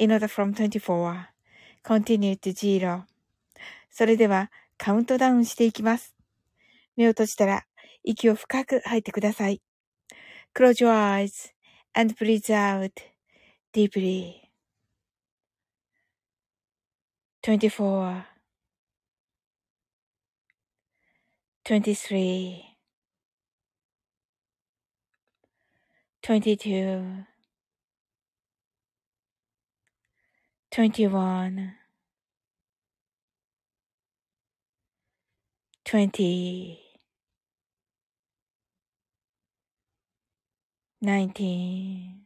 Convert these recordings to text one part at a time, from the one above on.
in order from 24 continue to zero それではカウントダウンしていきます。目を閉じたら息を深く吐いてください。Close your eyes and breathe out deeply. 24 23 22 21 20 19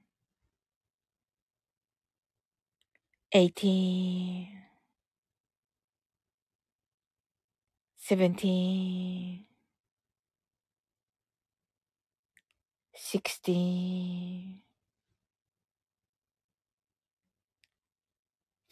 18 17 16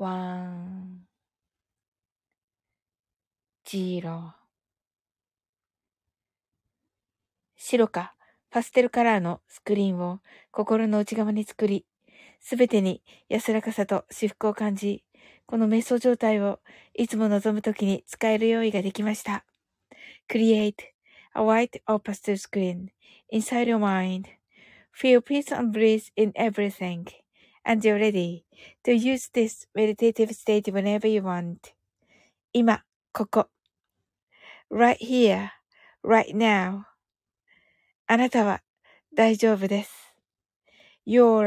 one, zero 白かパステルカラーのスクリーンを心の内側に作り、すべてに安らかさと至福を感じ、この瞑想状態をいつも望むときに使える用意ができました。Create a white or pastel screen inside your mind.Feel peace and bliss in everything. And you're ready to use this meditative state whenever you want. 今、ここ。right here, right now. あなたは大丈夫です。 You're all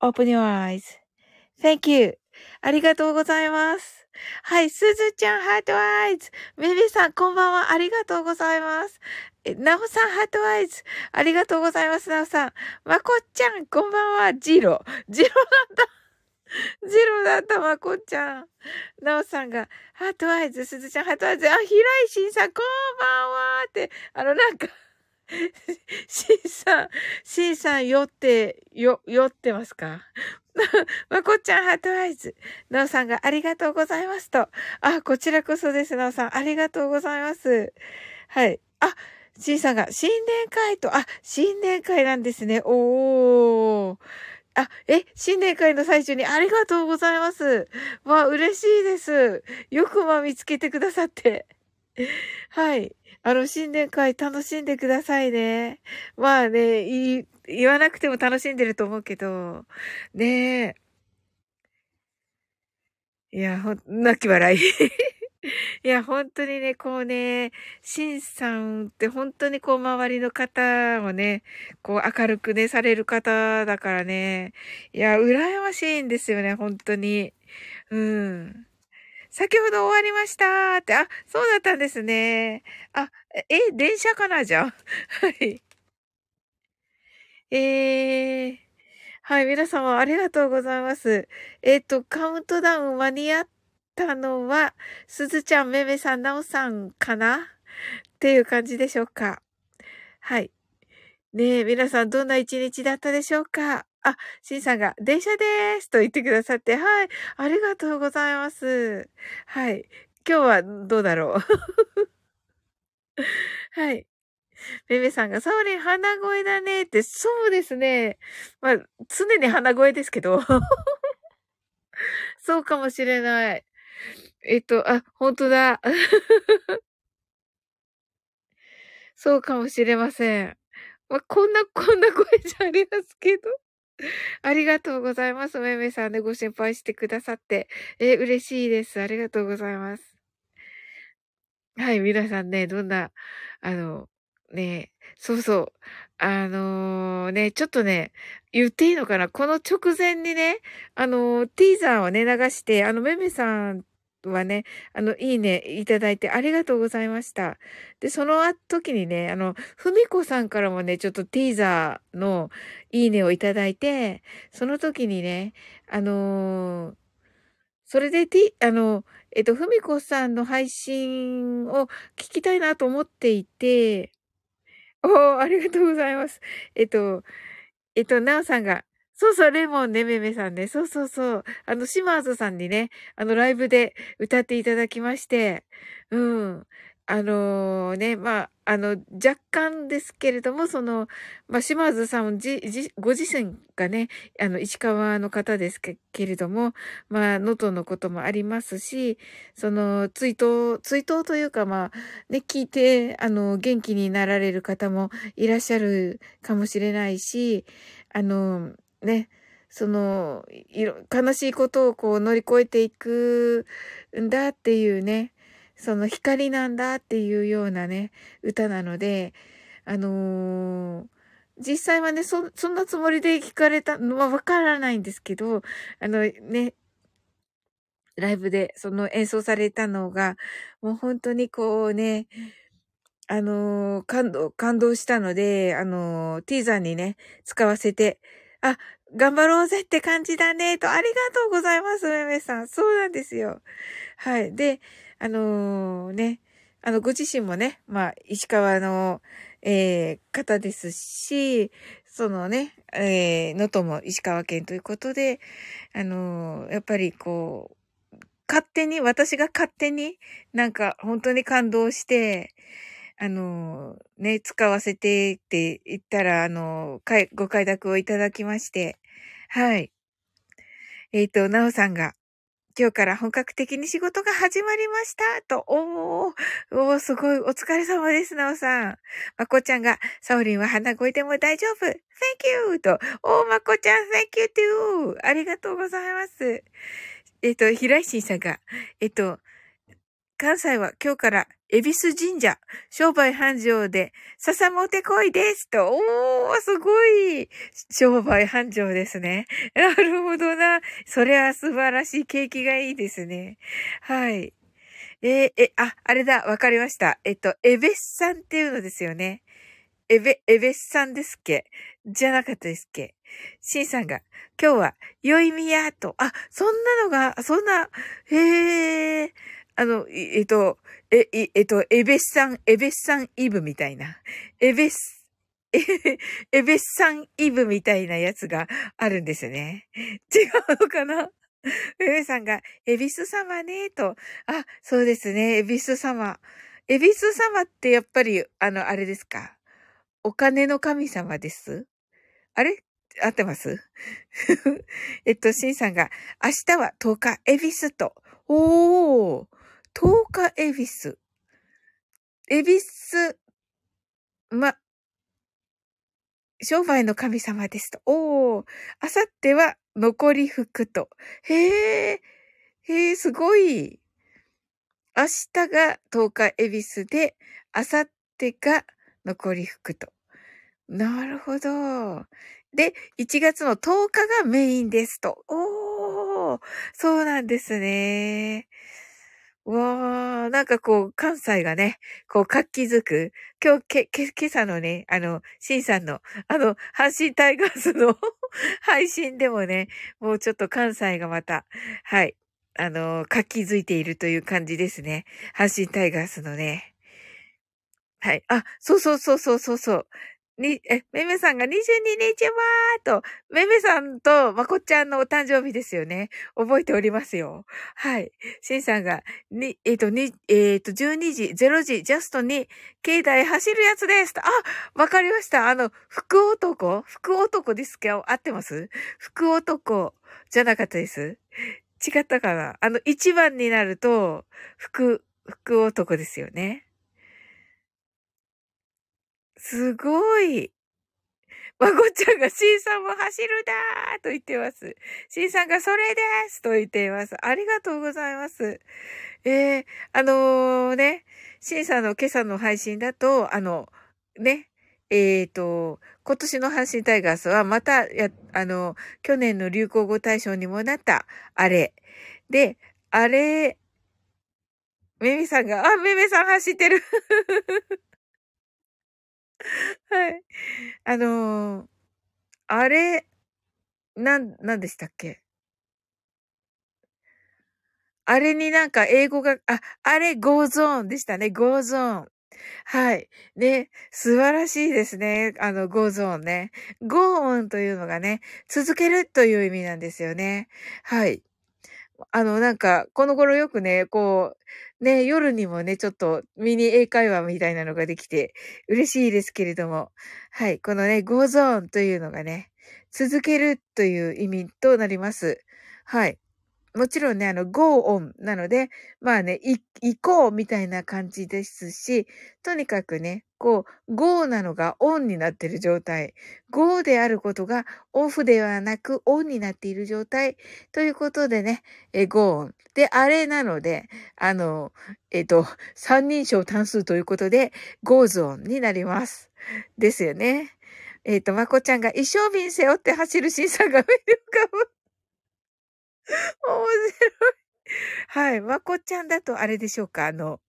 right.Open your eyes.Thank you. ありがとうございます。はい、すずちゃん、 heart eyes。めめさん、こんばんは。ありがとうございます。なおさん、 heart eyes。ありがとうございます、なおさん。まこっちゃん、こんばんは。ジロ。ジロだった。ジロだった、まこっちゃん。なおさんが、 heart eyes、すずちゃん、 heart eyes。あ、ひらいしんさん、こんばんは。って、あの、なんか シンさん、シンさん酔って、よ、酔ってますか？まこっちゃん heart eyes。なおさんがありがとうございますと。あ、こちらこそです、なおさん。ありがとうございます。はい。あ、シンさんが新年会と、あ、新年会なんですね。おー。あ、え、新年会の最中にありがとうございます。わあ、嬉しいです。よくまあ見つけてくださって。はい。あの、新年会楽しんでくださいね。まあね、言言わなくても楽しんでると思うけど、ねえ。いや、ほ、泣き笑い。いや、本当にね、こうね、シンさんって本当にこう周りの方をね、こう明るくね、される方だからね、いや、羨ましいんですよね、本当に。うん。先ほど終わりましたって、あ、そうだったんですね。あ、え、電車かなじゃあ。はい。えー、はい、皆様ありがとうございます。えっ、ー、と、カウントダウン間に合ったのは、すずちゃん、めめさん、なおさんかな？っていう感じでしょうか。はい。ねえ、皆さんどんな一日だったでしょうか？あ、しんさんが、電車でーすと言ってくださって、はい、ありがとうございます。はい。今日はどうだろう？はい。めめさんが、サオリン鼻声だねって、そうですね。まあ、常に鼻声ですけど。そうかもしれない。えっと、あ、本当だ。そうかもしれません。まあ、こんな、こんな声じゃありますけど。ありがとうございます。めめさんで、ご心配してくださって。え、嬉しいです。ありがとうございます。はい、皆さんね、どんな、あの、ね、そうそう。あのー、ね、ちょっとね、言っていいのかな？この直前にね、あのー、ティーザーをね、流して、あの、めめさんはね、あの、いいねいただいてありがとうございました。で、その時にね、あの、ふみこさんからもね、ちょっとティーザーのいいねをいただいて、その時にね、あのー、それでティ、あの、えっと、ふみこさんの配信を聞きたいなと思っていて、おー、ありがとうございます。えっと、えっと、なおさんが、そうそう、レモンね、めめさんね。そうそうそう。あの、シマーズさんにね、あの、ライブで歌っていただきまして、うん。あのー、ね、まあ、あの、若干ですけれども、その、まあ、島津さんじ、じ、ご自身がね、あの、石川の方ですけれども、まあ、能登のこともありますし、その、追悼、追悼というか、まあ、ね、聞いて、あの、元気になられる方もいらっしゃるかもしれないし、あの、ね、その、いろ、悲しいことをこう乗り越えていくんだっていうね、その光なんだっていうようなね、歌なので、あのー、実際はね、そ、そんなつもりで聞かれたのはわからないんですけど、あのね、ライブでその演奏されたのが、もう本当にこうね、あのー、感動、感動したので、あのー、ティーザーにね、使わせて、あ、頑張ろうぜって感じだね、と、ありがとうございます、めめさん。そうなんですよ。はい。で、あのー、ね、あの、ご自身もね、まあ、石川の、えー、方ですし、そのね、えー、能登も石川県ということで、あのー、やっぱりこう、勝手に、私が勝手になんか本当に感動して、あの、ね、使わせてって言ったら、あのー、ご快諾をいただきまして、はい。えっ、ー、と、なおさんが、今日から本格的に仕事が始まりました。と、おー、おー、すごい、お疲れ様です、なおさん。まこちゃんが、サオリンは鼻声でも大丈夫。Thank you! と、おー、まこちゃん、Thank you too! ありがとうございます。えっ、と、平石さんが、えっ、と、関西は今日から恵比寿神社、商売繁盛で、笹もてこいですと。おー、すごい。商売繁盛ですね。なるほどな。それは素晴らしい景気がいいですね。はい。えー、え、あ、あれだ、わかりました。えっと、エベスさんっていうのですよね。エベ、エベスさんですっけ？じゃなかったですっけ？シンさんが、今日は、良いみやと。あ、そんなのが、そんな、へえ。あの、えっと、え、えっと、エベスさん、エベスさんイブみたいな。エベス、え、エベスさんイブみたいなやつがあるんですよね。違うのかな？エベさんが、エビス様ね、と。あ、そうですね、エビス様。エビス様ってやっぱり、あの、あれですか？お金の神様です？あれ？合ってます？えっと、シンさんが、明日は10日、エビスと。おー、10日エビス。エビス、ま、商売の神様ですと。おー、あさっては残り服と。へえ、へえ、すごい。明日が10日恵比寿で、あさってが残り服と。なるほど。で、1月の10日がメインですと。おー、そうなんですね。わー、なんかこう、関西がね、こう、活気づく。今日、け、け、今朝のね、あの、シンさんの、あの、阪神タイガースの 配信でもね、もうちょっと関西がまた、はい、あの、活気づいているという感じですね。阪神タイガースのね。はい。あ、そうそうそうそうそうそう。に、え、めめさんが22日はーと、めめさんとまこっちゃんのお誕生日ですよね。覚えておりますよ。はい。しんさんが、に、えっ、ー、と、に、えっ、ー、と、12時、0時、ジャストに、境内走るやつです。あ、わかりました。あの、福男？福男ですか？合ってます？福男じゃなかったです。違ったかな？あの、1番になると、福、福男ですよね。すごい。まこちゃんが C さんも走るだーと言ってます。C さんがそれですと言っています。ありがとうございます。えー、あのー、ね、C さんの今朝の配信だと、あの、ね、えっ、ー、と、今年の阪神タイガースはまた、や、あの、去年の流行語大賞にもなった、あれ。で、あれ、めみさんが、あ、めめさん走ってる はい。あのー、あれ、なん、なんでしたっけ？あれになんか英語が、あ、あれ、 goes on でしたね。 goes on。はい。ね、素晴らしいですね。あの、 goes on ね。 go on というのがね、続けるという意味なんですよね。はい。あの、なんか、この頃よくね、こう、ね、夜にもね、ちょっとミニ英会話みたいなのができて嬉しいですけれども、はい、このね、ゴーゾーンというのがね、続けるという意味となります。はい。もちろんね、あの、go on なので、まあね、行こうみたいな感じですし、とにかくね、こう、go なのが on になっている状態。go であることが off ではなく on になっている状態。ということでね、え go on。で、あれなので、あの、えっ、と、三人称単数ということで、goes on になります。ですよね。えっ、と、まこちゃんが一生瓶背負って走る審査が目に浮かぶ。面白い。はい。まこちゃんだとあれでしょうか？あの、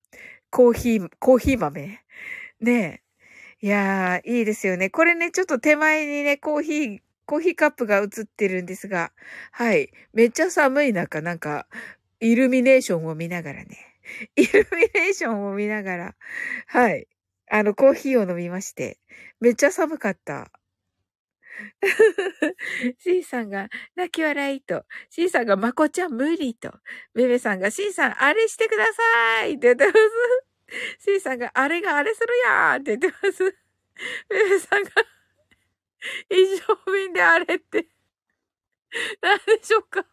コーヒー、コーヒー豆？ねえ。いやー、いいですよね。これね、ちょっと手前にね、コーヒー、コーヒーカップが映ってるんですが、はい。めっちゃ寒い中、なんか、イルミネーションを見ながらね。イルミネーションを見ながら、はい。あの、コーヒーを飲みまして、めっちゃ寒かった。C さんが泣き笑いと、C さんがまこちゃん無理と、ベベさんが C さんあれしてくださいって言ってます。C さんがあれがあれするやんって言ってます。ベベさんが一生瓶であれって、何でしょうか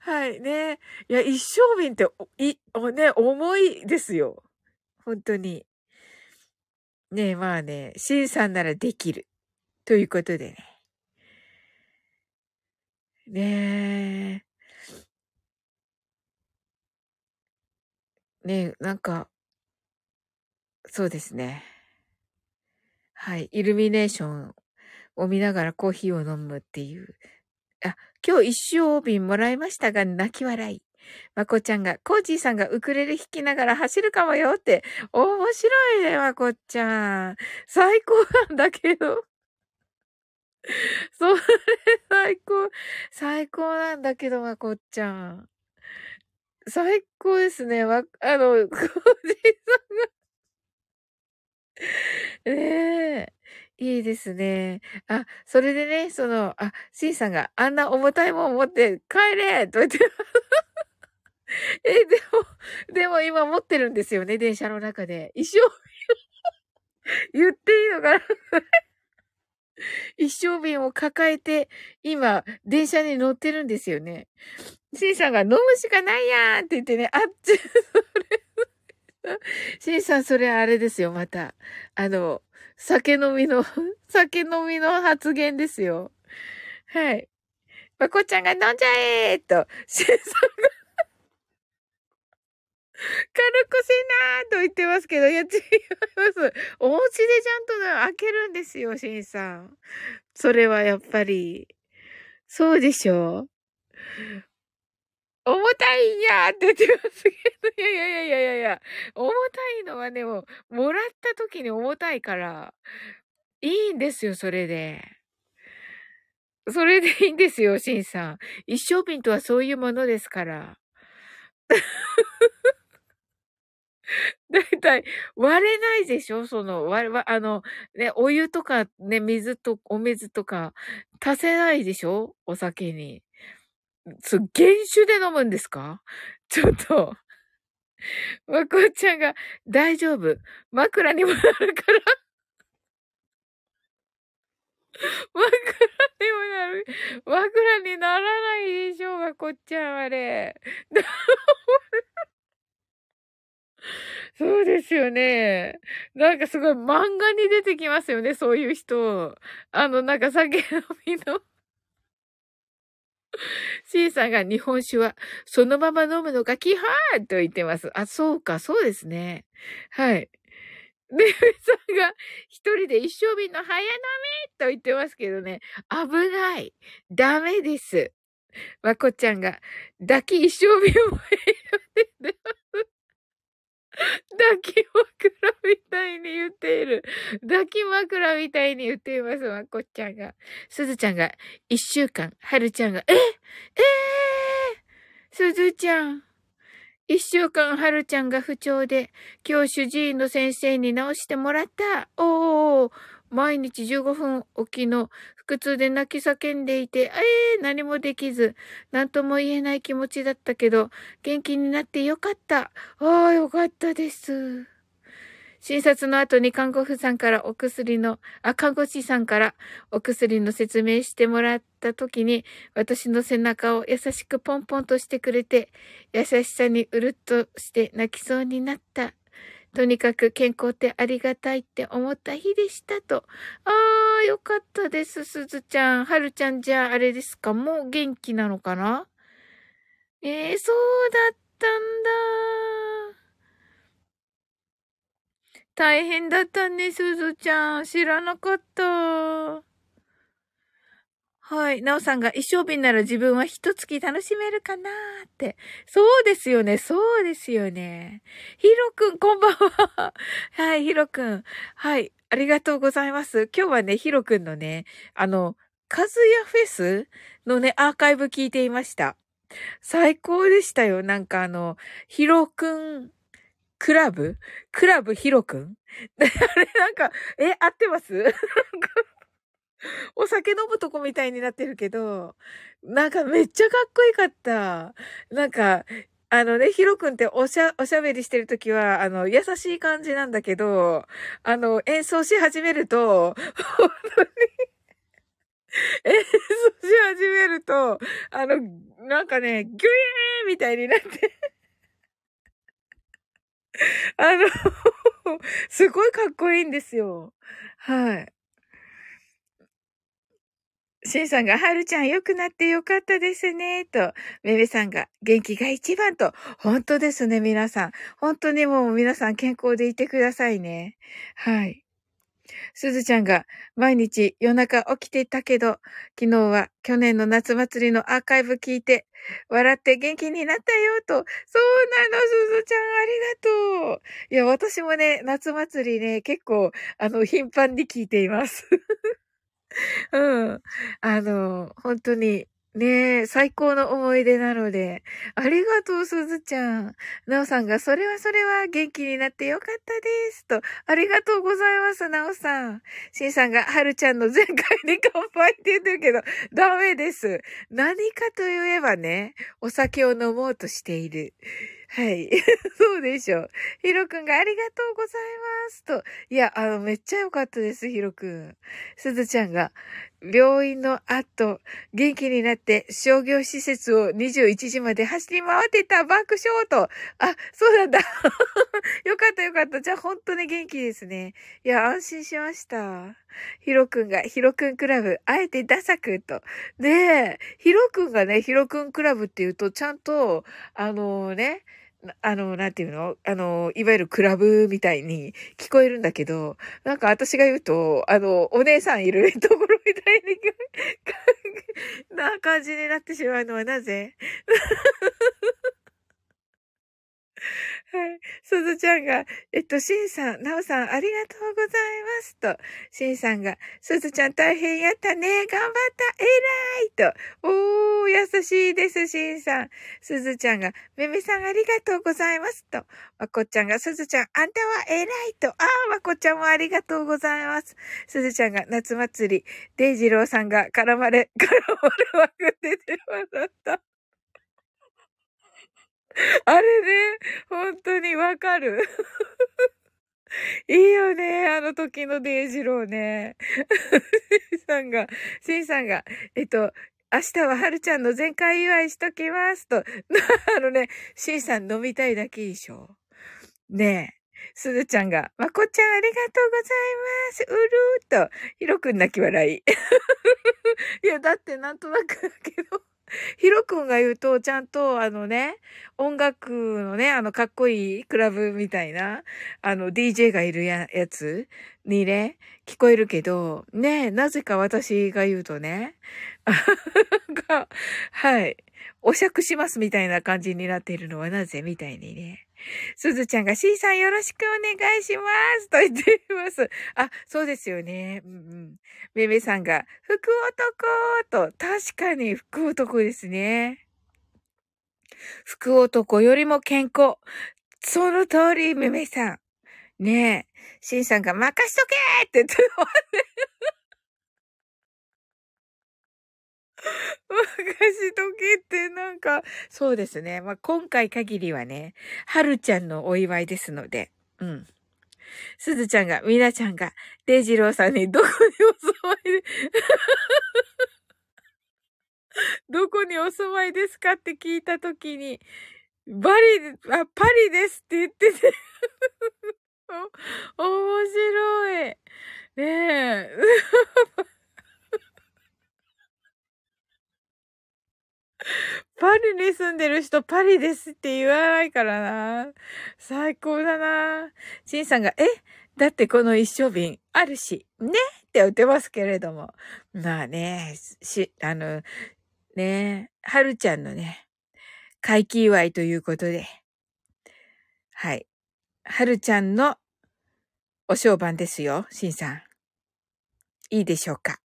はいね。いや、一生瓶って、い、ね、重いですよ。本当に。ねえ、まあね、C さんならできる。ということでね。ねえ。ねえ、なんか、そうですね。はい。イルミネーションを見ながらコーヒーを飲むっていう。あ、今日一生瓶もらいましたが、泣き笑い。まこちゃんが、コージーさんがウクレレ弾きながら走るかもよって。面白いね、まこちゃん。最高なんだけど。それ 最高、最高なんだけど、まこっちゃん。最高ですね。わ、あの、コージーさんがねえ。いいですね。あ、それでね、その、あ、シンさんがあんな重たいもん持って帰れと言って。え、でも、でも今持ってるんですよね、電車の中で。一生言っていいのかな？一升瓶を抱えて、今、電車に乗ってるんですよね。シンさんが飲むしかないやんって言ってね、あっち、それ、シンさん、それあれですよ、また。あの、酒飲みの、酒飲みの発言ですよ。はい。まこちゃんが飲んじゃえーと、シンさんが軽くせなーと言ってますけど、いや、違います。お家でちゃんと開けるんですよ、シンさん。それはやっぱり。そうでしょ重たいんやって言ってますけど、いやいやいやいやいや重たいのはね、も、もらった時に重たいから、いいんですよ、それで。それでいいんですよ、シンさん。一生瓶とはそういうものですから。だいたい割れないでしょ？その、割れ、あの、ね、お湯とかね、水と、お水とか足せないでしょ？お酒に。す、原酒で飲むんですか？ちょっと。まこちゃんが、大丈夫。枕にもなるから。枕にもなる。枕にならないでしょ？うが、こっちゃん、あれ。そうですよね。なんかすごい漫画に出てきますよね、そういう人。あの、なんか酒飲みの C さんが日本酒はそのまま飲むのがキハーと言ってます。あ、そうか、そうですね。はい。で、さんが一人で一生瓶の早飲みと言ってますけどね、危ない。ダメです。まこちゃんが抱き一生瓶をってます。抱き枕みたいに言っている。抱き枕みたいに言っています、まこっちゃんが。すずちゃんが、一週間、はるちゃんが、ええー、すずちゃん。一週間、はるちゃんが不調で、今日主治医の先生に治してもらった。おー、毎日15分おきの腹痛で泣き叫んでいて、ええー、何もできず、何とも言えない気持ちだったけど、元気になってよかった。ああ、よかったです。診察の後に看護婦さんからお薬の、あ、看護師さんからお薬の説明してもらった時に、私の背中を優しくポンポンとしてくれて、優しさにうるっとして泣きそうになった。とにかく健康ってありがたいって思った日でしたと。ああ、よかったです、すずちゃん。はるちゃんじゃああれですか？もう元気なのかな？ええー、そうだったんだ。大変だったね、すずちゃん。知らなかった。はい。なおさんが一生瓶なら自分は一月楽しめるかなーって。そうですよね。そうですよね。ひろくん、こんばんは。はい、ひろくん。はい。ありがとうございます。今日はね、ひろくんのね、あの、カズヤフェスのね、アーカイブ聞いていました。最高でしたよ。なんかあの、ひろくん、クラブ？クラブひろくんあれなんか、え、合ってます？お酒飲むとこみたいになってるけど、なんかめっちゃかっこよかった。なんか、あのね、ヒロ君っておしゃ、おしゃべりしてるときは、あの、優しい感じなんだけど、あの、演奏し始めると、本当に演奏し始めると、あの、なんかね、ギュイーみたいになってあのすごいかっこいいんですよ。はい。シンさんが、はるちゃん良くなってよかったですね、と、めめさんが、元気が一番と、本当ですね、皆さん。本当にもう皆さん健康でいてくださいね。はい。すずちゃんが、毎日夜中起きてたけど、昨日は去年の夏祭りのアーカイブ聞いて、笑って元気になったよ、と。そうなの、すずちゃん、ありがとう。いや、私もね、夏祭りね、結構、あの、頻繁に聞いています。うん。あの、本当に、ねえ、最高の思い出なので、ありがとう、すずちゃん。なおさんが、それはそれは元気になってよかったです。と、ありがとうございます、なおさん。しんさんが、はるちゃんの前回に乾杯って言ってるけど、ダメです。何かと言えばね、お酒を飲もうとしている。はい。そうでしょう。ヒロくんがありがとうございますと。いや、あの、めっちゃ良かったです、ヒロくん。すずちゃんが、病院の後、元気になって商業施設を21時まで走り回ってた爆笑と。あ、そうなんだ。よかったよかった。じゃあ本当に元気ですね。いや、安心しました。ヒロくんが、ヒロくんクラブ、あえてダサくと。で、ヒロくんがね、ヒロくんクラブって言うと、ちゃんと、あのね、あの、なんていうの？あの、いわゆるクラブみたいに聞こえるんだけど、なんか私が言うと、あの、お姉さんいるところみたいに、な感じになってしまうのはなぜ？はい。すずちゃんが、えっと、しんさん、なおさん、ありがとうございますと、しんさんが、すずちゃん大変やったね、頑張った、偉いと、おー、優しいです、しんさん。すずちゃんが、めめさんありがとうございますと、まこっちゃんが、すずちゃん、あんたは偉いと、あー、まこっちゃんもありがとうございます。すずちゃんが、夏祭り、デイジローさんが絡まれ、絡まれまくってて笑った。あれね、本当にわかる。いいよね、あの時のデイジローね。シンさんが、シンさんが、えっと、明日ははるちゃんの全開祝いしときますと。あのね、シンさん飲みたいだけでしょ。ねえ。すずちゃんが、まこちゃんありがとうございます。うるーと、ひろくん泣き笑い。いや、だってなんとなくだけど。ヒロ君が言うと、ちゃんと、あのね、音楽のね、あの、かっこいいクラブみたいな、あの、DJ がいるややつにね、聞こえるけど、ね、なぜか私が言うとね、が、はい、お酌しますみたいな感じになっているのはなぜ？みたいにね。すずちゃんが C さんよろしくお願いします と言っています。あ、そうですよね。うんうん。めめさんが、福男と、確かに福男ですね。福男よりも健康。その通り、めめさん。ねえ。しんさんが任しとけって言って任しとけってなんか、そうですね。まあ、今回限りはね、はるちゃんのお祝いですので、うん。すずちゃんが、みなちゃんが、デイジローさんにどこにお住まいで どこにお住まいですかって聞いたときに、バリ、あ、パリですって言ってて 面白い。ねえ。パリに住んでる人パリですって言わないからな。最高だな。シンさんが、え？だってこの一生瓶あるし、ね？って言ってますけれども。まあね、し、あの、ね、はるちゃんのね、回帰祝いということで。はい。はるちゃんのお商売ですよ、しんさん。いいでしょうか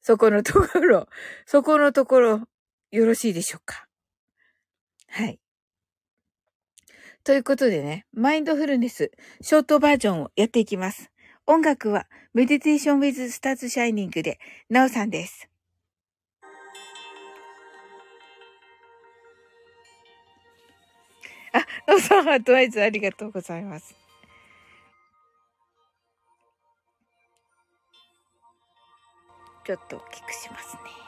そこのところ、そこのところ、よろしいでしょうか？はい。ということでね、マインドフルネス、ショートバージョンをやっていきます。音楽は、メディテーションウィズスターズシャイニングで、ナオさんです。あ、ナオさん、アドバイズありがとうございます。ちょっと大きくしますね。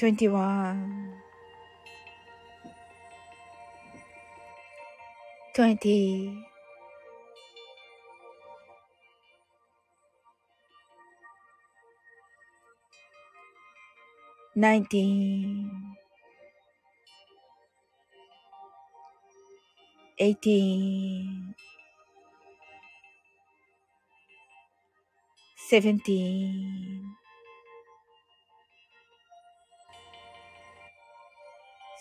21 20 19 18 17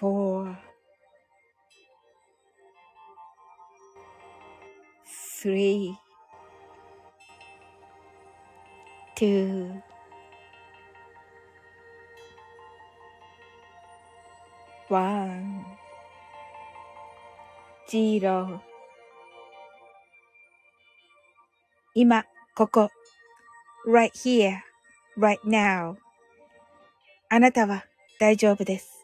4 3 2 1 0今、ここ。right here, right now. あなたは大丈夫です。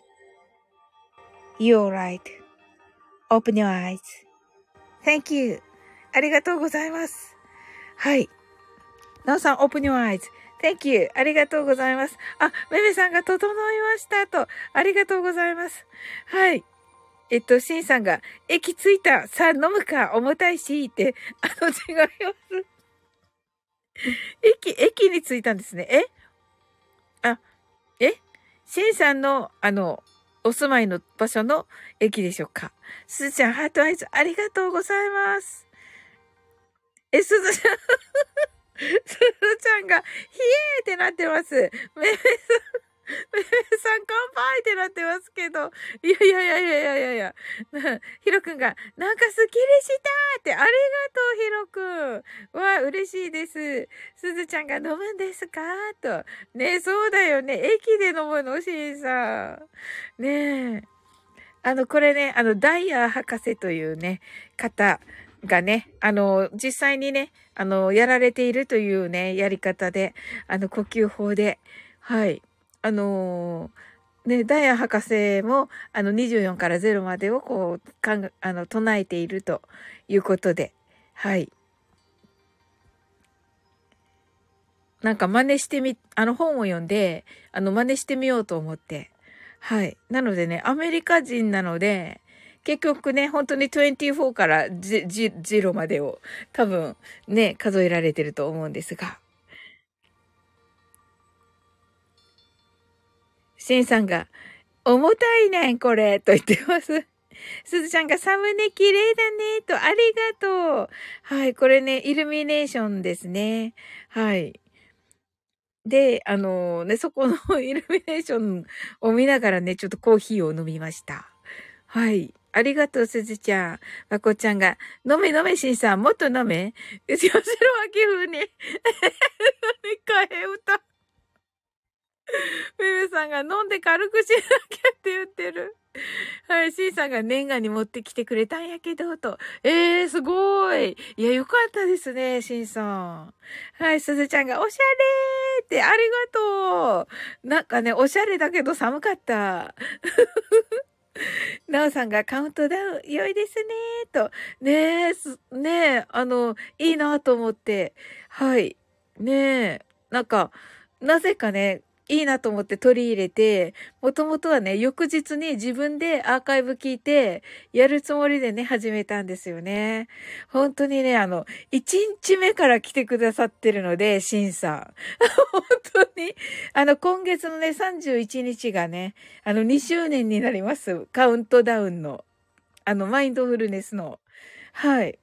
You're right.Open your eyes.Thank you. ありがとうございます。はい。なおさん、open your eyes.Thank you. ありがとうございます。あ、めめさんが整いましたと。ありがとうございます。はい。えっと、しんさんが、駅着いた。さあ、飲むか？重たいし。って。あの、違います。駅、駅に着いたんですね。え？あ、え？しんさんの、あの、お住まいの場所の駅でしょうか？すずちゃん、ハートアイズ、ありがとうございます。え、すずちゃん、すずちゃんが、ひえーってなってます。めめさん、さん、乾杯ってなってますけど。いやいやいやいやいやいやいや。ひろくんが、なんかスッキリしたって、ありがとう、ひろくん。わ、嬉しいです。すずちゃんが飲むんですか？と。ねそうだよね。駅で飲むの、しんさん。ねえ。あの、これね、あの、ダイヤ博士というね、方がね、あの、実際にね、あの、やられているというね、やり方で、あの、呼吸法で、はい。あのね、ダイヤ博士も、あの、24から0までをこう、かん、あの、唱えているということで、はい。なんか真似してみ、あの本を読んで、あの真似してみようと思って。はい。なのでね、アメリカ人なので、結局ね、本当に24から0までを多分ね、数えられてると思うんですが。シンさんが、重たいねん、これ、と言ってます。すずちゃんがサムネ綺麗だね、と、ありがとう。はい、これね、イルミネーションですね。はい。で、あのね、そこのイルミネーションを見ながらね、ちょっとコーヒーを飲みました。はい。ありがとう、すずちゃん。まこちゃんが、飲め飲め、しんさん、もっと飲め。吉野秋風に。替え歌。めめさんが飲んで軽くしなきゃって言ってる。はい、シンさんが年賀に持ってきてくれたんやけど、と。えー、すごい。いや、よかったですね、シンさん。はい、すずちゃんがおしゃれーって、ありがとう。なんかね、おしゃれだけど寒かった。なおさんがカウントダウン良いですねーと。ねえ、す、ねえ、あの、いいなと思って。はい。ねえ、なんか、なぜかね、いいなと思って取り入れて、もともとはね、翌日に自分でアーカイブ聞いて、やるつもりでね、始めたんですよね。本当にね、あの、1日目から来てくださってるので、シンさん。本当に、あの、今月のね、31日がね、あの、2周年になります。カウントダウンの。あの、マインドフルネスの。はい。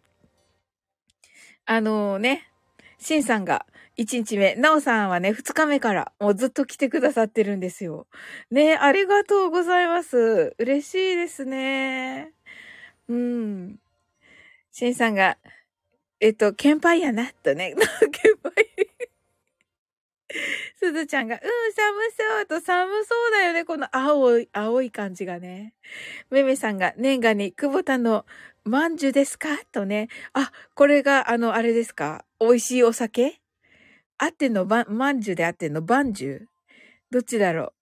あのね、シンさんが、1日目。なおさんはね、2日目からもうずっと来てくださってるんですよ。ね、ありがとうございます。嬉しいですね。うん。シンさんが、えっと、ケンパイやな、とね。ケンパイ。すずちゃんが、うん、寒そうと寒そうだよね。この青い、青い感じがね。めめさんが、年賀に、久保田のまんじゅですか？とね。あ、これが、あの、あれですか？美味しいお酒？あってんのま、まんじゅうであってんのばんじゅう？どっちだろう？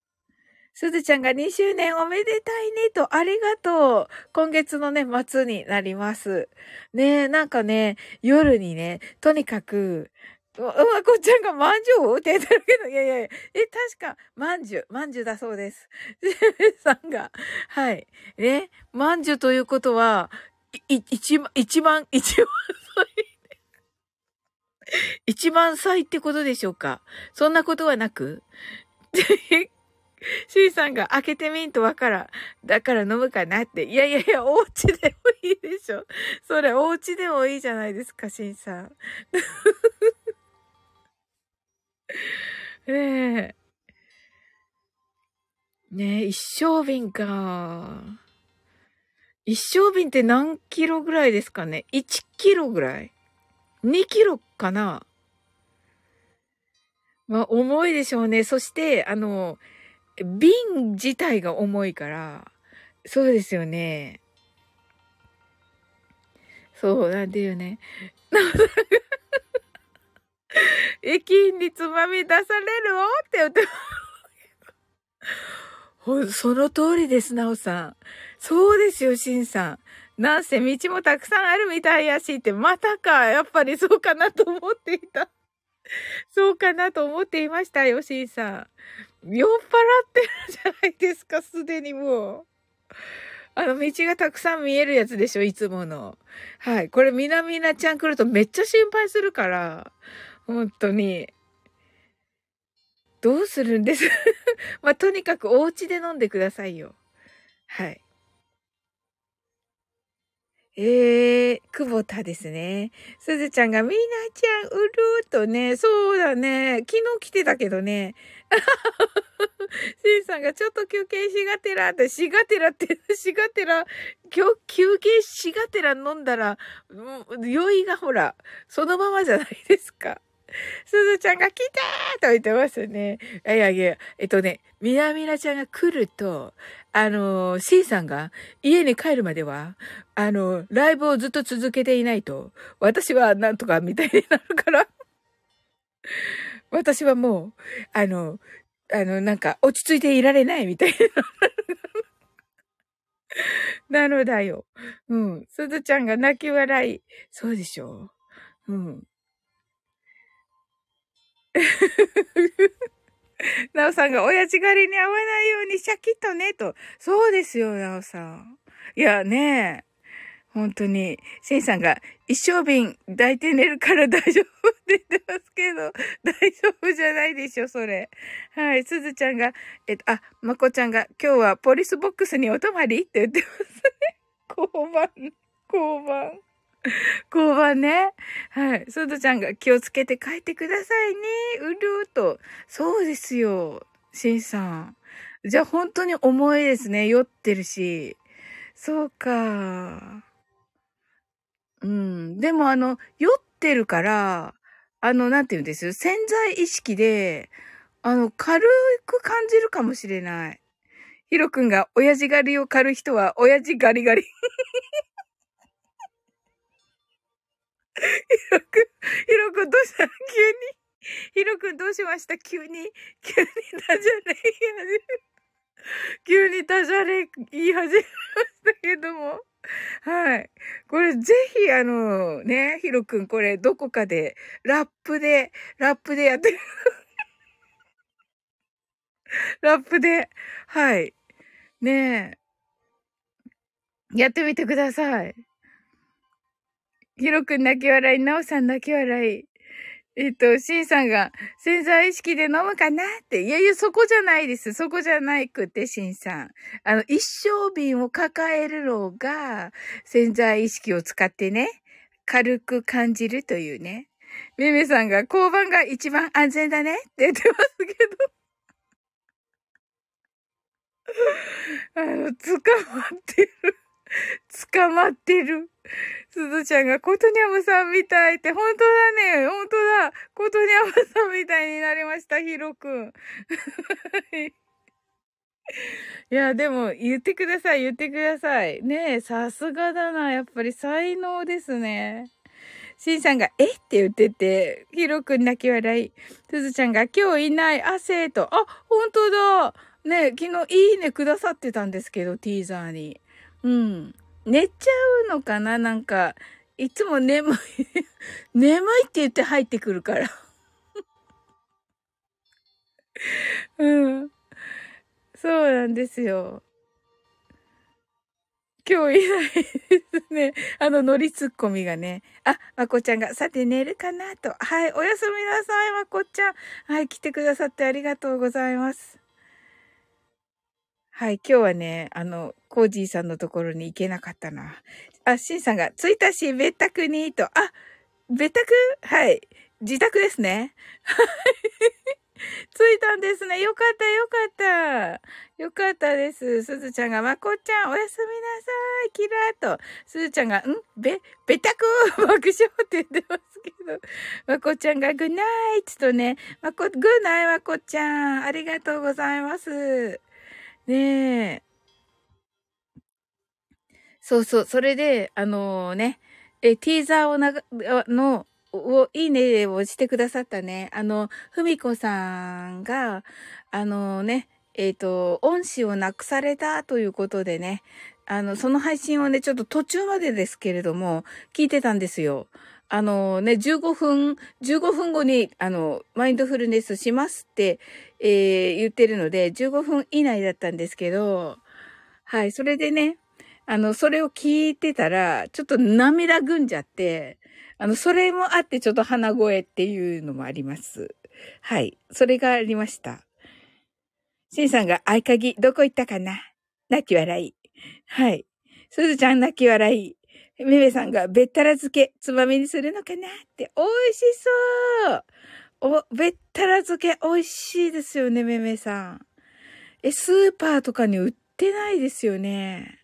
すずちゃんが2周年おめでたいねと、ありがとう。今月のね、末になります。ねえ、なんかね、夜にね、とにかく、うまこっちゃんがまんじゅうって言ってるけど、いやいやいや、え、確か、まんじゅう、まんじゅうだそうです。ジェメさんが、はい。ね、まんじゅうということは、い、一番、一番、一番、一番歳ってことでしょうか？そんなことはなく ?C さんが開けてみんとわからん。だから飲むかなって。いやいやいや、お家でもいいでしょ。それ、お家でもいいじゃないですか、シンさん。ねえ。ねえ、一升瓶か。一升瓶って何キロぐらいですかね ?1 キロぐらい ?2 キロかなまあ、重いでしょうね。そして、あの、瓶自体が重いから、そうですよね。そうなんだよね。駅員につまみ出される？おって言って、その通りです、なおさん。そうですよ、しんさん。なんせ道もたくさんあるみたいやしって、またか、やっぱりそうかなと思っていた。そうかなと思っていましたよ、しんさん。酔っ払ってるじゃないですか、すでにもう。あの、道がたくさん見えるやつでしょ、いつもの。はい。これ、みなみなちゃん来るとめっちゃ心配するから。本当に。どうするんです？まあ、とにかくお家で飲んでくださいよ。はい。ええー、久保田ですね。すずちゃんが、みなちゃん、うるーとね、そうだね。昨日来てたけどね。せんさんがちょっと休憩しがてらって、しがてらって、しがてら、休憩しがてら飲んだら、酔いがほら、そのままじゃないですか。すずちゃんが来たーと言ってますね。いやいや、えっとね、みなみなちゃんが来ると、あの、C さんが家に帰るまでは、あの、ライブをずっと続けていないと、私はなんとかみたいになるから、私はもう、あの、あの、なんか、落ち着いていられないみたいな。なのだよ。うん。すずちゃんが泣き笑い。そうでしょう。うん。なおさんが親父狩りに合わないようにシャキッとね、と。そうですよ、なおさん。いや、ねえ。本当に。シンさんが、一生瓶抱いて寝るから大丈夫って言ってますけど、大丈夫じゃないでしょ、それ。はい。すずちゃんが、えっと、あ、まこちゃんが、今日はポリスボックスにお泊まりって言ってますね。交番、交番。交番ね。はい。すずちゃんが気をつけて帰ってくださいね。うるーと。そうですよ。しんさん。じゃあ本当に重いですね。酔ってるし。そうか。うん。でもあの、酔ってるから、あの、なんて言うんです？潜在意識で、あの、軽く感じるかもしれない。ヒロ君が親父狩りを狩る人は親父ガリガリ。ヒロくん、ヒロくんどうした？急に。ヒロくんどうしました？急に、急にダジャレ言い始め、急にダジャレ言い始めましたけども。はい。これぜひあの、ね、ヒロくんこれどこかで、ラップで、ラップでやってる。ラップで。はい。ねえ。やってみてください。ひろくん泣き笑い、なおさん泣き笑い。えっと、シンさんが潜在意識で飲むかな？って。いやいや、そこじゃないです。そこじゃないくて、シンさん。あの、一生瓶を抱えるのが潜在意識を使ってね、軽く感じるというね。めめさんが交番が一番安全だねって言ってますけど。あの、捕まってる。捕まってる。すずちゃんがコトニャムさんみたいって、本当だね。本当だ。コトニャムさんみたいになりました、ヒロくん。いや、でも、言ってください、言ってください。ねえ、さすがだな。やっぱり才能ですね。シンさんが、え？って言ってて、ヒロくん泣き笑い。すずちゃんが、今日いない、汗と。あ、本当だ。ねえ昨日いいねくださってたんですけど、ティーザーに。うん。寝ちゃうのかな？なんか、いつも眠い 眠いって言って入ってくるから うん。そうなんですよ。今日いないですね。あの、ノリツッコミがね。あ、まこちゃんが、さて寝るかなと。はい、おやすみなさい、まこちゃん。はい、来てくださってありがとうございます。はい、今日はね、あの、コージーさんのところに行けなかったな。あ、シンさんが、着いたし、別宅に、と。あ、別宅？はい。自宅ですね。着いたんですね。よかった、よかった。よかったです。すずちゃんが、まこちゃん、おやすみなさい。キラーと。すずちゃんが、ん？べ、べたく爆笑って言ってますけど。まこちゃんが、グナイツとね、まこ、グナイまこちゃん。ありがとうございます。ねえ。そうそう。それで、あのー、ね、え、ティーザーをなの、を、いいねをしてくださったね。あの、ふみこさんが、あのね、えっ、ー、と、恩師をなくされたということでね、あの、その配信をね、ちょっと途中までですけれども、聞いてたんですよ。あのね、15分、15分後に、あの、マインドフルネスしますって、えー、言ってるので、15分以内だったんですけど、はい、それでね、あの、それを聞いてたら、ちょっと涙ぐんじゃって、あの、それもあってちょっと鼻声っていうのもあります。はい。それがありました。シンさんが合鍵どこ行ったかな？泣き笑い。はい。すずちゃん泣き笑い。めめさんがべったら漬けつまみにするのかなって。美味しそうお、べったら漬け美味しいですよね、めめさん。え、スーパーとかに売ってないですよね。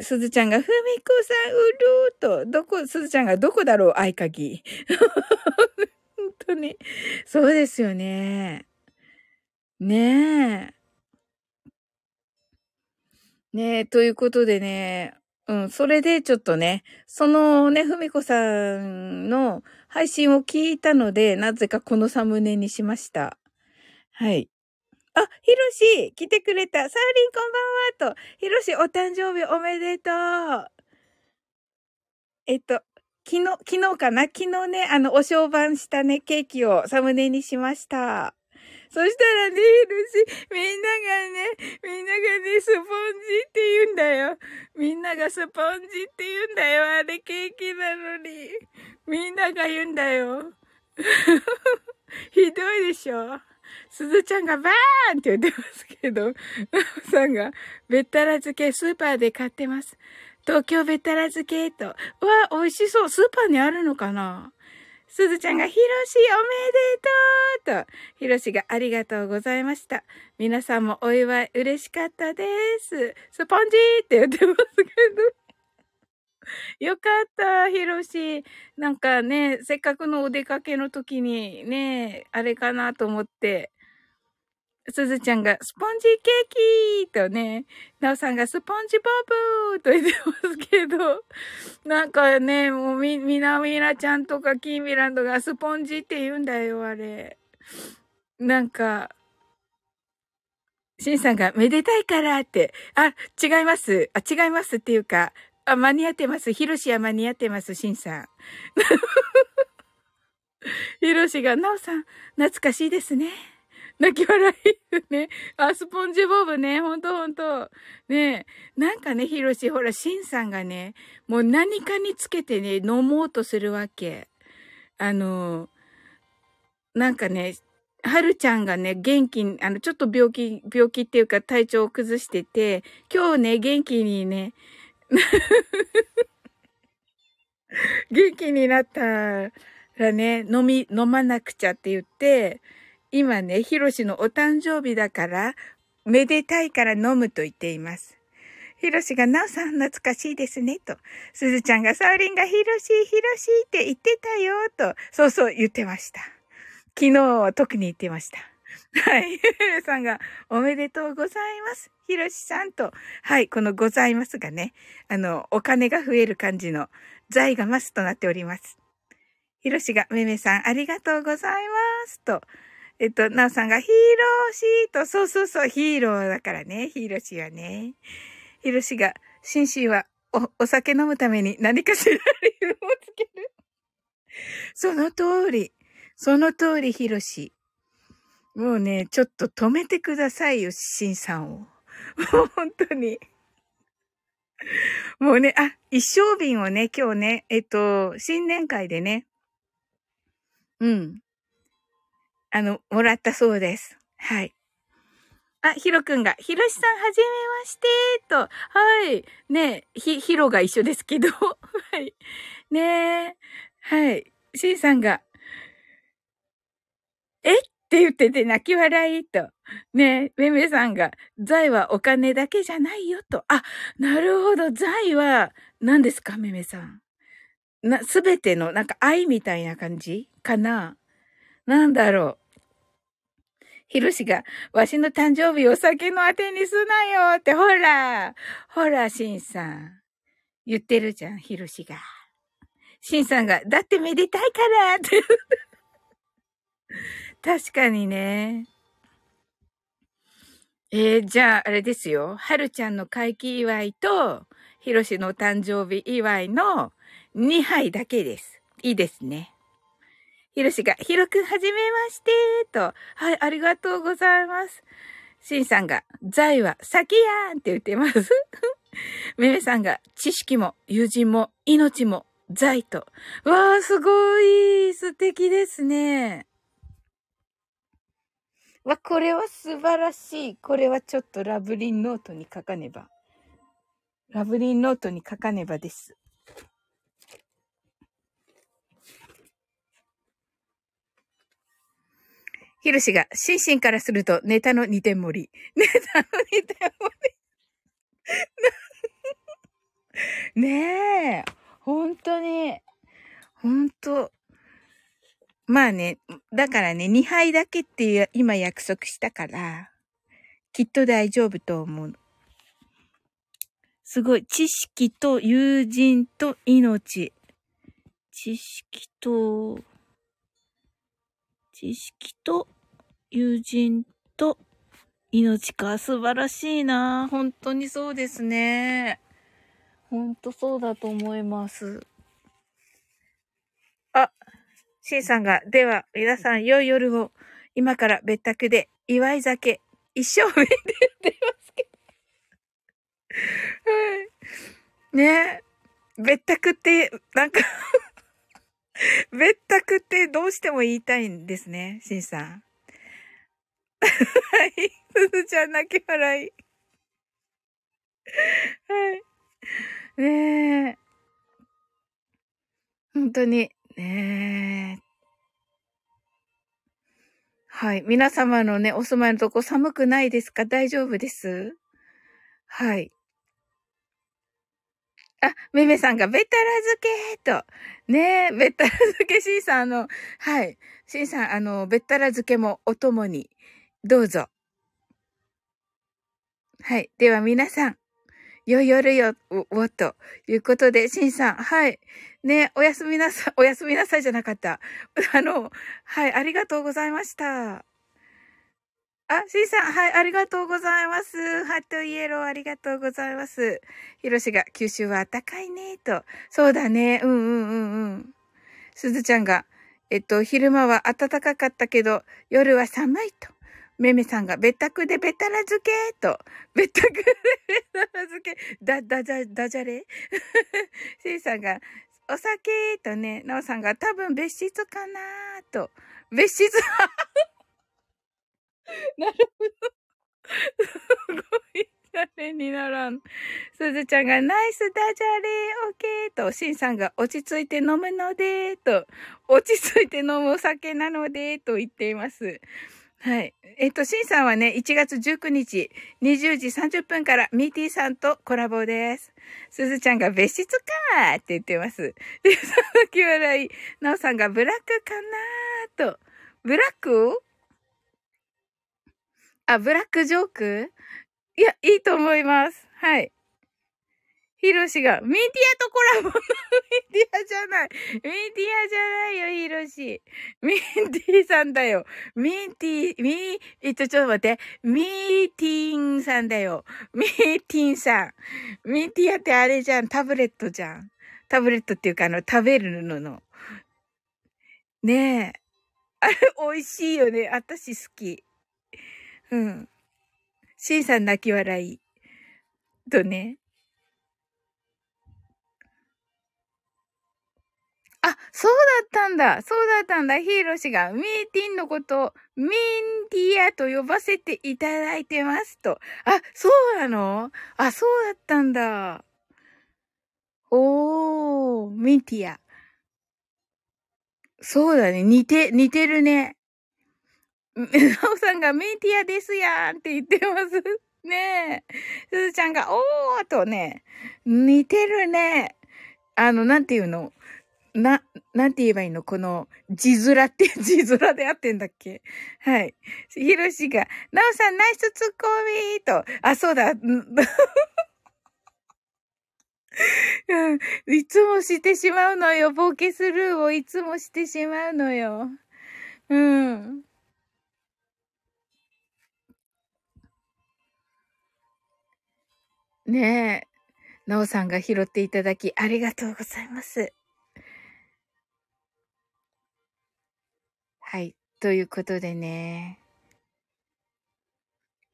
すずちゃんが、ふみこさん、うるーと、どこ、すずちゃんがどこだろう、合鍵。本当に。そうですよね。ねえ。ねえ、ということでね、うん、それでちょっとね、そのね、ふみこさんの配信を聞いたので、なぜかこのサムネにしました。はい。あ、ひろし、来てくれた。サーリンこんばんは、と。ひろし、お誕生日おめでとう。えっと、昨日、昨日かな？昨日ね、あの、お商売したね、ケーキをサムネにしました。そしたらね、ひろし、みんながね、みんながね、スポンジって言うんだよ。みんながスポンジって言うんだよ。あれケーキなのに。みんなが言うんだよ。ひどいでしょすずちゃんがバーンって言ってますけど、なおさんが、べったら漬けスーパーで買ってます。東京べったら漬けと。わ、美味しそう。スーパーにあるのかなすずちゃんが、ひろしおめでとうと、ひろしがありがとうございました。皆さんもお祝い嬉しかったです。スポンジって言ってますけど。よかった、ひろし。なんかね、せっかくのお出かけの時にね、あれかなと思って、すずちゃんがスポンジケーキとね、なおさんがスポンジボブーと言ってますけど、なんかね、もうみ、みなみなちゃんとかキーミランドがスポンジって言うんだよ、あれ。なんか、シンさんがめでたいからって、あ、違います。あ、違いますっていうか、あ、間に合ってます。ヒロシは間に合ってます、シンさん。ヒロシが、ナオさん、懐かしいですね。泣き笑いね。あ、スポンジボブね。ほんとほんと。ねなんかね、ヒロシ、ほら、シンさんがね、もう何かにつけてね、飲もうとするわけ。あの、なんかね、はるちゃんがね、元気に、あの、ちょっと病気、病気っていうか体調を崩してて、今日ね、元気にね、元気になったらね、飲み、飲まなくちゃって言って、今ね、ひろしのお誕生日だから、めでたいから飲むと言っています。ひろしが、なおさん懐かしいですね、と。すずちゃんが、サウリンがひろし、ひろしって言ってたよ、と。そうそう言ってました。昨日は特に言ってました。はい。ゆさんが、おめでとうございます。ひろしさんと。はい。このございますがね。あの、お金が増える感じの財がマスとなっております。ひろしが、めめさん、ありがとうございます。と。えっと、なおさんが、ヒーローシーと、そうそうそう、ヒーローだからね。ヒーローシーはね。ひろしが、シンシーは、お、お酒飲むために何かしら理由をつける。その通り。その通り、ひろし。もうね、ちょっと止めてくださいよ、シンさんを。もう本当に。もうね、あ、一生瓶をね、今日ね、えっと、新年会でね、うん。あの、もらったそうです。はい。あ、ひろくんが、ひろしさんはじめましてと。はい。ねひ、ひろが一緒ですけど。はい。ねはい。しんさんが、え？って言ってて泣き笑いと。ねめめさんが、財はお金だけじゃないよと。あ、なるほど。財は何ですかめめさん。な、すべての、なんか愛みたいな感じかななんだろう。ひろしが、わしの誕生日お酒のあてにすなよって、ほら、ほら、しんさん。言ってるじゃん、ひろしが。しんさんが、だってめでたいからって。確かにね。えー、じゃあ、あれですよ。はるちゃんの会期祝いと、ひろしの誕生日祝いの2杯だけです。いいですね。ひろしが、ひろくんはじめましてと。はい、ありがとうございます。しんさんが、財は先やんって言ってます。めめさんが、知識も友人も命も財と。わー、すごい素敵ですね。わ、これは素晴らしい。これはちょっとラブリンノートに書かねば。ラブリンノートに書かねばです。ヒロシが、シンシンからするとネタの二点盛り。ネタの二点盛り。ねえ。本当に。本当まあね、だからね、2杯だけっていう今約束したから、きっと大丈夫と思う。すごい。知識と友人と命。知識と、知識と友人と命か。素晴らしいな。本当にそうですね。本当そうだと思います。あ、シンさんが、では、皆さん、良い夜を、今から別宅で、祝い酒、一生目で言ってますけど。はい。ね別宅って、なんか 別宅ってどうしても言いたいんですね、シンさん。はい。すずちゃん泣き笑い。はい。ねえ。本当に、ねえ。はい。皆様のね、お住まいのとこ寒くないですか？大丈夫です？はい。あ、めめさんが、べったら漬けと。ねえ、べったら漬け、しんさん、あの、はい。しんさん、あの、べったら漬けもお供に、どうぞ。はい。では皆さん、よい夜よ、お、ということで、しんさん、はい。ね、おやすみなさい、おやすみなさいじゃなかった。あの、はい、ありがとうございました。あ、しんさん、はい、ありがとうございます。ハットイエロー、ありがとうございます。ひろしが、九州は暖かいね、と。そうだね、うんうんうんうん。すずちゃんが、えっと、昼間は暖かかったけど、夜は寒いと。めめさんが、べったくでべたら漬け。と、べったくでべたら漬け、だ、だじゃ、だじゃれしーさんが、お酒。とね、なおさんが、多分別室かな。と、別室？なるほど。すごい。誰にならん。すずちゃんがナイスダジャレオッケーと、しんさんが落ち着いて飲むので、と、落ち着いて飲むお酒なので、と言っています。はい。えっと、しんさんはね、1月19日、20時30分からミーティーさんとコラボです。すずちゃんが別室かーって言ってます。で、そのき笑い、なおさんがブラックかなーと、ブラック？あ、ブラックジョーク？いや、いいと思います。はい。ヒロシが、ミンティアとコラボ ミンティアじゃない。ミンティアじゃないよ、ヒロシ。ミンティーさんだよ。ミンティー、ミー、えっと、ちょっと待って。ミーティンさんだよ。ミーティンさん。ミンティアってあれじゃん。タブレットじゃん。タブレットっていうか、あの、食べるのの。ねえ。あれ、美味しいよね。私好き。うん。シンさん泣き笑い。とね？あ、そうだったんだ。そうだったんだ。ヒーロー氏がミーティンのことをミンティアと呼ばせていただいてますと。あ、そうなの？あ、そうだったんだ。おー、ミンティア。そうだね。似て、似てるね。なおさん。がメンティアですやん。って言ってます。ねえ。すずちゃん。が、おーとね、似てるね。あの、なん。ていうのな、なん。て言えばいいのこの、字面って、字面で合ってん。だっけはい。ひろしが、なおさん。ナイスツッコミーと、あ、そうだ。うん、いつもしてしまうのよ。ボケスルーをいつもしてしまうのよ。うん。ねえ。なおさんが拾っていただき、ありがとうございます。はい。ということでね。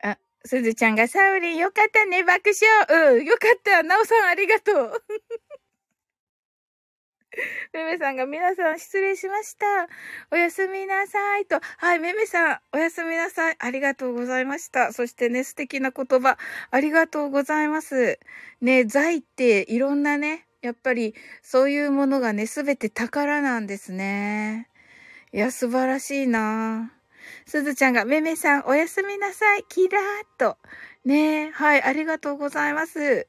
あ、すずちゃんがサウリンよかったね、爆笑。うん、よかった。なおさんありがとう。めめさんが皆さん失礼しました。おやすみなさいと。はい、めめさん、おやすみなさい。ありがとうございました。そしてね、素敵な言葉、ありがとうございます。ね、財っていろんなね、やっぱりそういうものがね、すべて宝なんですね。いや、素晴らしいなすずちゃんが、めめさん、おやすみなさい。キラーっと。ねはい、ありがとうございます。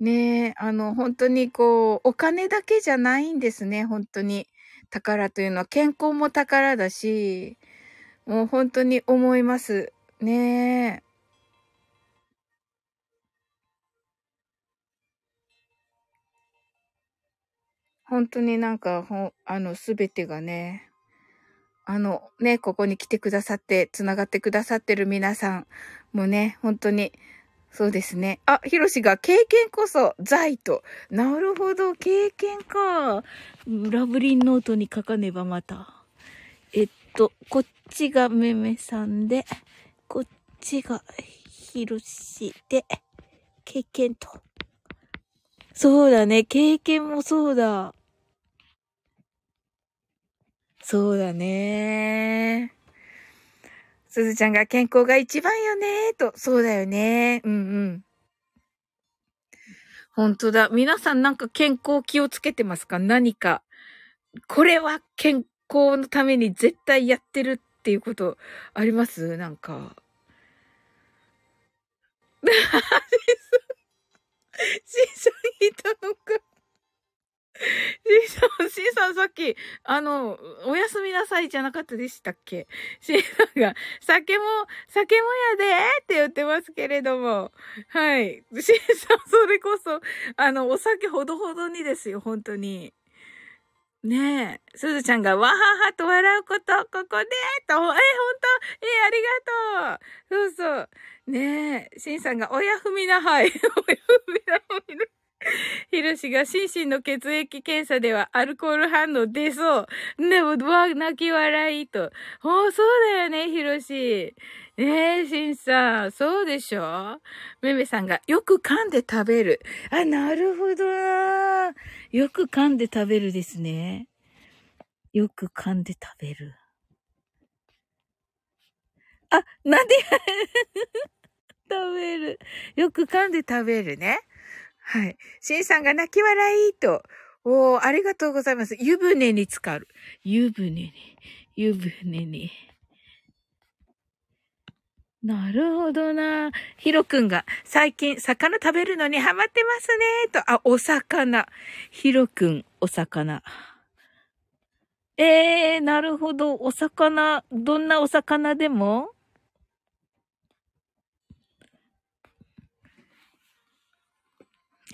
ねえ、あの、本当にこう、お金だけじゃないんですね、本当に。宝というのは健康も宝だし、もう本当に思います。ねえ。本当になんか、ほ、あの、すべてがね、あの、ね、ここに来てくださって、つながってくださってる皆さんもね、本当にそうですね。あ、ヒロシが経験こそ財と。なるほど、経験か。ラブリンノートに書かねばまた。えっと、こっちがめめさんで、こっちがヒロシで、経験と。そうだね、経験もそうだ。そうだね。すずちゃんが健康が一番よねと、そうだよね。うんうん。本当だ。皆さんなんか健康気をつけてますか？何か。これは健康のために絶対やってるっていうことあります？なんか。シーションいたのか。シーさん、シーさんさっき、あの、おやすみなさいじゃなかったでしたっけ？シーさんが、酒も、酒もやでって言ってますけれども。はい。シーさん、それこそ、あの、お酒ほどほどにですよ、本当に。ねえ、すずちゃんがわははと笑うこと、ここでと、え、ほんとえ、ありがとうそうそう。ねえ、しんさんがおやふみなはい。おやふみなはい。ヒロシが心身の血液検査ではアルコール反応出そう。でも、わ、泣き笑いと。おそうだよね、ヒロシ。ねえ、シンさん、そうでしょ？めめさんが、よく噛んで食べる。あ、なるほどな。よく噛んで食べるですね。よく噛んで食べる。あ、なんで 食べる。よく噛んで食べるね。はい。シンさんが泣き笑いと。おー、ありがとうございます。湯船に浸かる。湯船に、湯船に。なるほどな。ヒロくんが最近魚食べるのにハマってますね。と、あ、お魚。ヒロくん、お魚。えー、なるほど。お魚、どんなお魚でも？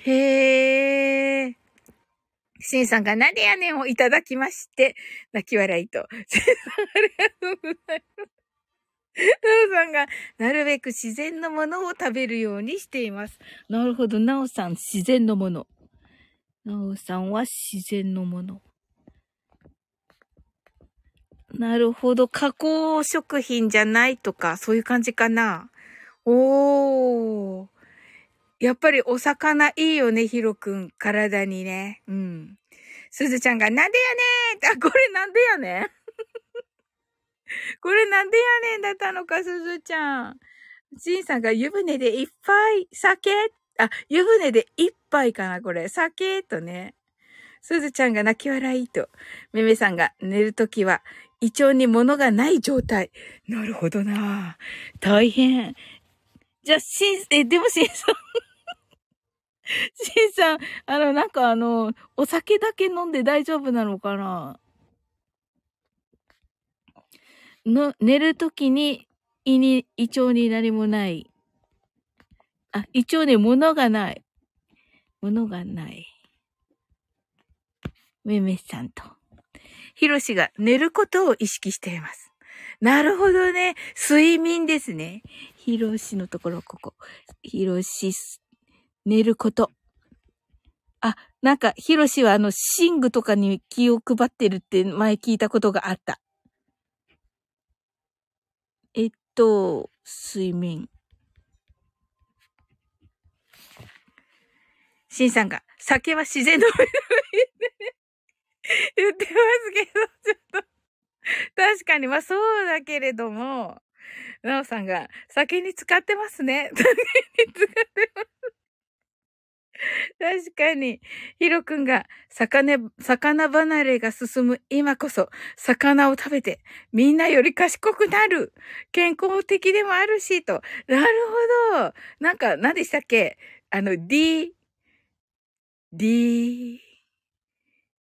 へー。シンさんがなんでやねんをいただきまして、泣き笑いと。シンさんありがとうございます。なおさんが、なるべく自然のものを食べるようにしています。なるほど。なおさん、自然のもの。なおさんは自然のもの。なるほど。加工食品じゃないとか、そういう感じかな。おー。やっぱりお魚いいよね、ヒロくん。体にね。うん。すずちゃんが、なんでやねんあ、これなんでやねん？これなんでやねんだったのか、すずちゃん。ジンさんが湯船でいっぱい酒？あ、湯船で一杯かな、これ。酒？とね。すずちゃんが泣き笑いと。めめさんが寝るときは胃腸に物がない状態。なるほどな大変。じゃあ、しん、え、でもしんさん しんさん、あの、なんかあの、お酒だけ飲んで大丈夫なのかな？の、寝るときに胃に、胃腸に何もない。あ、胃腸に物がない。物がない。めめさんと。ひろしが寝ることを意識しています。なるほどね。睡眠ですね。ひろしのところ、ここ。ひろし、寝ること。あ、なんか、ひろしはあの、寝具とかに気を配ってるって前聞いたことがあった。えっと、睡眠。シンさんが、酒は自然の言ってますけど、ちょっと確かに、まあそうだけれども、なおさんが、酒に使ってますね。酒に使ってます。確かに。ヒロくんが、魚、魚離れが進む今こそ、魚を食べて、みんなより賢くなる。健康的でもあるし、と。なるほど。なんか、何でしたっけ？あの、D、D、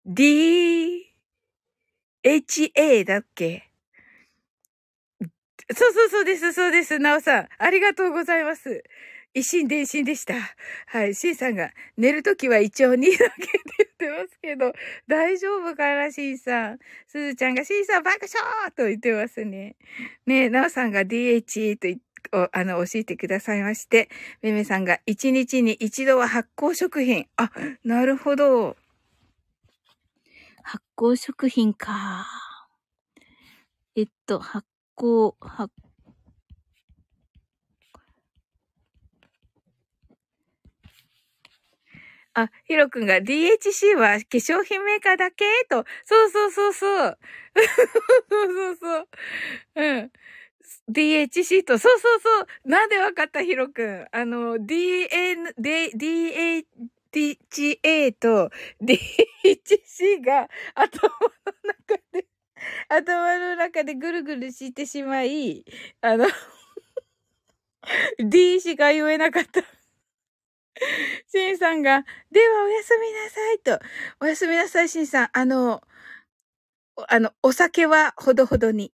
D、HA だっけ？そうそうそうです、そうです、なおさん。ありがとうございます。一心伝心でした。はい。シンさんが、寝るときは一応2だけって言ってますけど、大丈夫かな、シンさん。すずちゃんが、シンさん爆笑と言ってますね。ねえ、なおさんが DH とあの、教えてくださいまして、めめさんが、一日に一度は発酵食品。あ、なるほど。発酵食品か。えっと、発酵、発あ、ヒロ君が DHC は化粧品メーカーだけ？と。そうそうそうそう。そうそうそう。うん。DHC と、そうそうそう。なんでわかった？ヒロ君。あの、DN、D、DHA と DHC が頭の中で、頭の中でぐるぐるしてしまい、あの D しか言えなかった。シンさんが、ではおやすみなさいと。おやすみなさい、シンさん。あの、あの、お酒はほどほどに。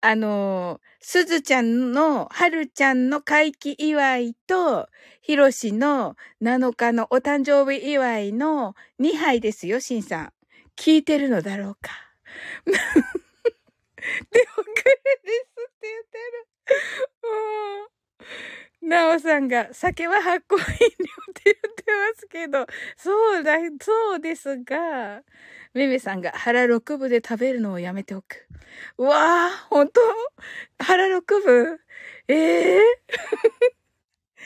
あの、すずちゃんの、はるちゃんの回帰祝いと、ひろしの7日のお誕生日祝いの2杯ですよ、しんさん。聞いてるのだろうか。でも、くれですって言ってる。なおさんが、酒は発酵飲料って言ってますけど、そうだ、そうですが、めめさんが腹6分で食べるのをやめておく。うわぁ、ほんと腹6分？ええー、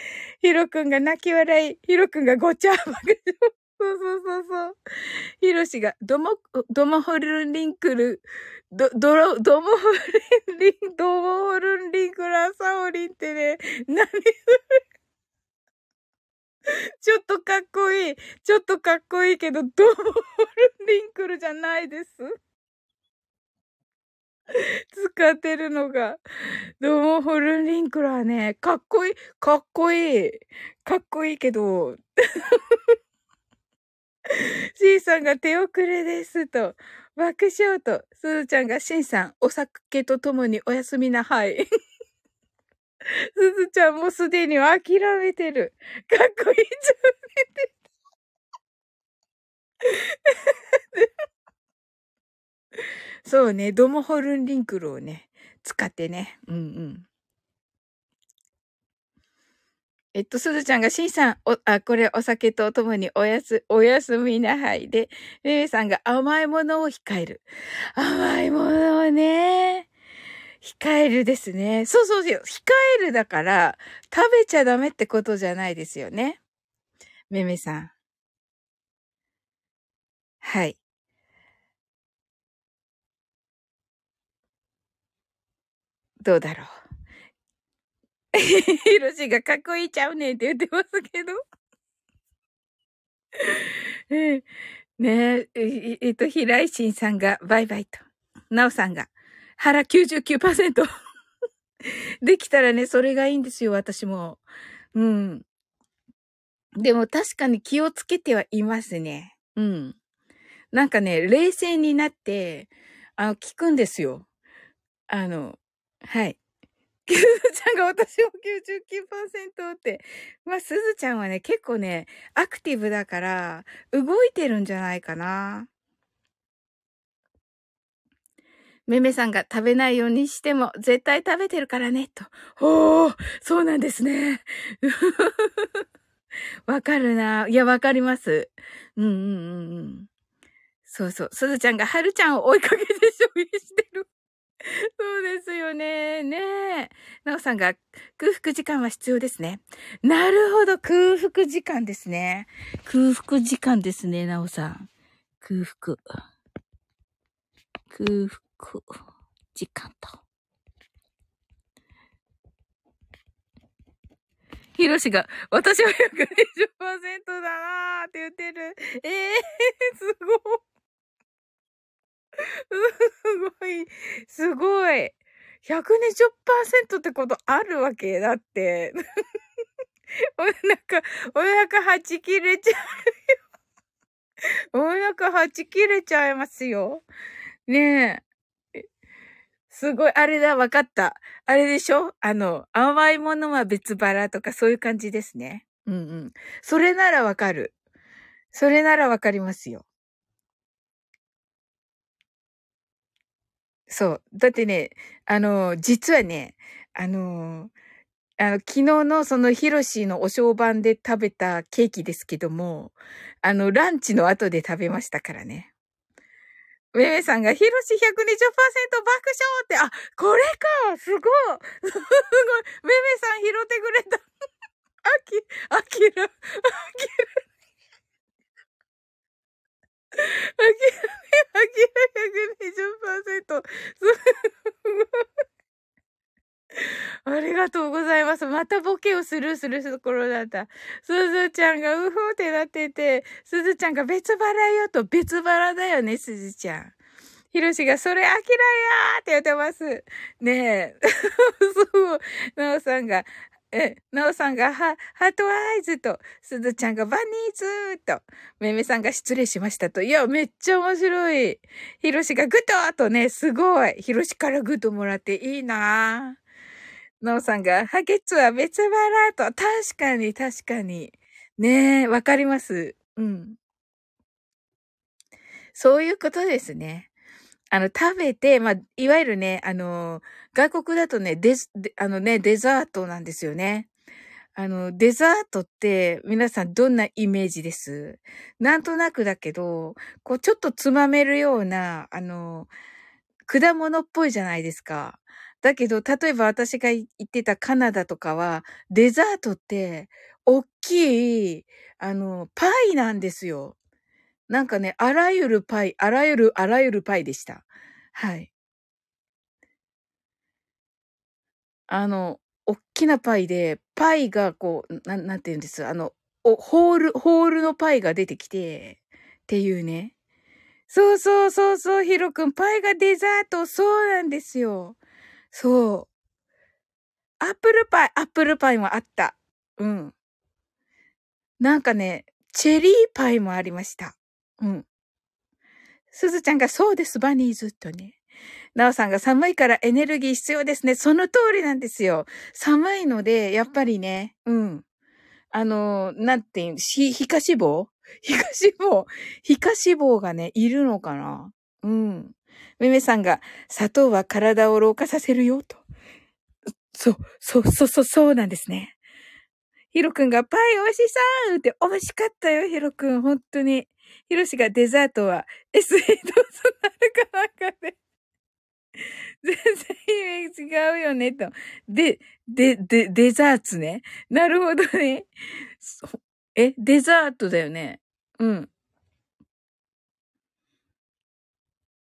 ヒロくんが泣き笑い、ヒロくんがごちゃ爆笑。そうそうそうそう。ヒロシが、ドモ、ドモホルンリンクル、ド、ドロ、ドモホルンリン、ドモホルンリンクルアサオリンってね、何それちょっとかっこいい。ちょっとかっこいいけど、ドモホルンリンクルじゃないです。使ってるのが。ドモホルンリンクルはね、かっこいい。かっこいい。かっこいいけど、C さんが手遅れですと、爆笑と、すずちゃんがしんさん、お酒とともにおやすみな、はい。すずちゃんもすでに諦めてる。かっこいいじゃん。そうね、ドモホルンリンクルをね、使ってね。うんうん。えっと、すずちゃんが、しんさん、お、あ、これお酒とともにおやす、おやすみなはいで、めめさんが甘いものを控える。甘いものをね、控えるですね。そうそうそう。控えるだから、食べちゃダメってことじゃないですよね。めめさん。はい。どうだろう。ヒロシがかっこいいちゃうねんって言ってますけど。ねえ、えっと、平井心さんがバイバイと。なおさんが腹99%。できたらね、それがいいんですよ、私も。うん。でも確かに気をつけてはいますね。うん。なんかね、冷静になって、あの、聞くんですよ。あの、はい。すずちゃんが私も99%って。まあ、すずちゃんはね、結構ね、アクティブだから、動いてるんじゃないかな。めめさんが食べないようにしても絶対食べてるからね、と。ほー、そうなんですね。わかるな。いや、わかります。うんうんうんうん。そうそう。すずちゃんがはるちゃんを追いかけて消費してる。そうですよね。ねえ。なおさんが空腹時間は必要ですね。なるほど。空腹時間ですね。空腹時間ですね、なおさん。空腹。空腹時間と。ひろしが、私は120%だなーって言ってる。ええー、すごい。すごい、すごい。120%ってことあるわけだって。お腹、お腹はち切れちゃうよ。お腹はち切れちゃいますよ。ねえ。すごい、あれだ、わかった。あれでしょ？あの、甘いものは別腹とかそういう感じですね。うんうん。それならわかる。それならわかりますよ。そう。だってね、あの、実はね、あの、あの、昨日のそのヒロシのお正晩で食べたケーキですけども、あの、ランチの後で食べましたからね。めめさんがヒロシ120%爆笑って、あ、これかすごい すごい めめさん拾ってくれた。あき、あきら、あきら。あきらめ、120%。すごい。ありがとうございます。またボケをスルーするところだった。すずちゃんがうふーってなってて、すずちゃんが別腹よと別腹だよね、すずちゃん。ひろしが、それ、あきらやーって言ってます。ねえ。そう。なおさんが、え、なおさんが、は、ハートアイズと、すずちゃんがバニーズと、めめさんが失礼しましたと。いや、めっちゃ面白い。ひろしがグッドとね、すごい。ひろしからグッドもらっていいなぁなおさんが、ハーゲンダッツは別腹と。確かに、確かに。ねえ、わかります。うん。そういうことですね。あの、食べて、まあ、いわゆるね、あの、外国だとね、デあのね、デザートなんですよね。あの、デザートって皆さんどんなイメージです？なんとなくだけど、こうちょっとつまめるような、あの、果物っぽいじゃないですか。だけど、例えば私が言ってたカナダとかは、デザートって、おっきい、あの、パイなんですよ。なんかね、あらゆるパイ、あらゆる、あらゆるパイでした。はい。あの、おっきなパイで、パイがこう、なん、なんて言うんです？あの、お、ホール、ホールのパイが出てきて、っていうね。そうそうそうそう、ヒロくん、パイがデザート、そうなんですよ。そう。アップルパイ、アップルパイもあった。うん。なんかね、チェリーパイもありました。うん。すずちゃんがそうです、バニーズとね。なおさんが寒いからエネルギー必要ですね。その通りなんですよ。寒いので、やっぱりね、うん。あの、なんていう、ひ、皮下脂肪？皮下脂肪？皮下脂肪がね、いるのかな？うん。めめさんが、砂糖は体を老化させるよ、と。そう、そう、そう、そう、そうなんですね。ヒロくんが、パイ美味しそうって、美味しかったよ、ヒロくん。本当に。ヒロシがデザートは SE どうぞなるかなんかで。全然違うよね、と。で、で、で、デザーツね。なるほどね。え、デザートだよね。うん。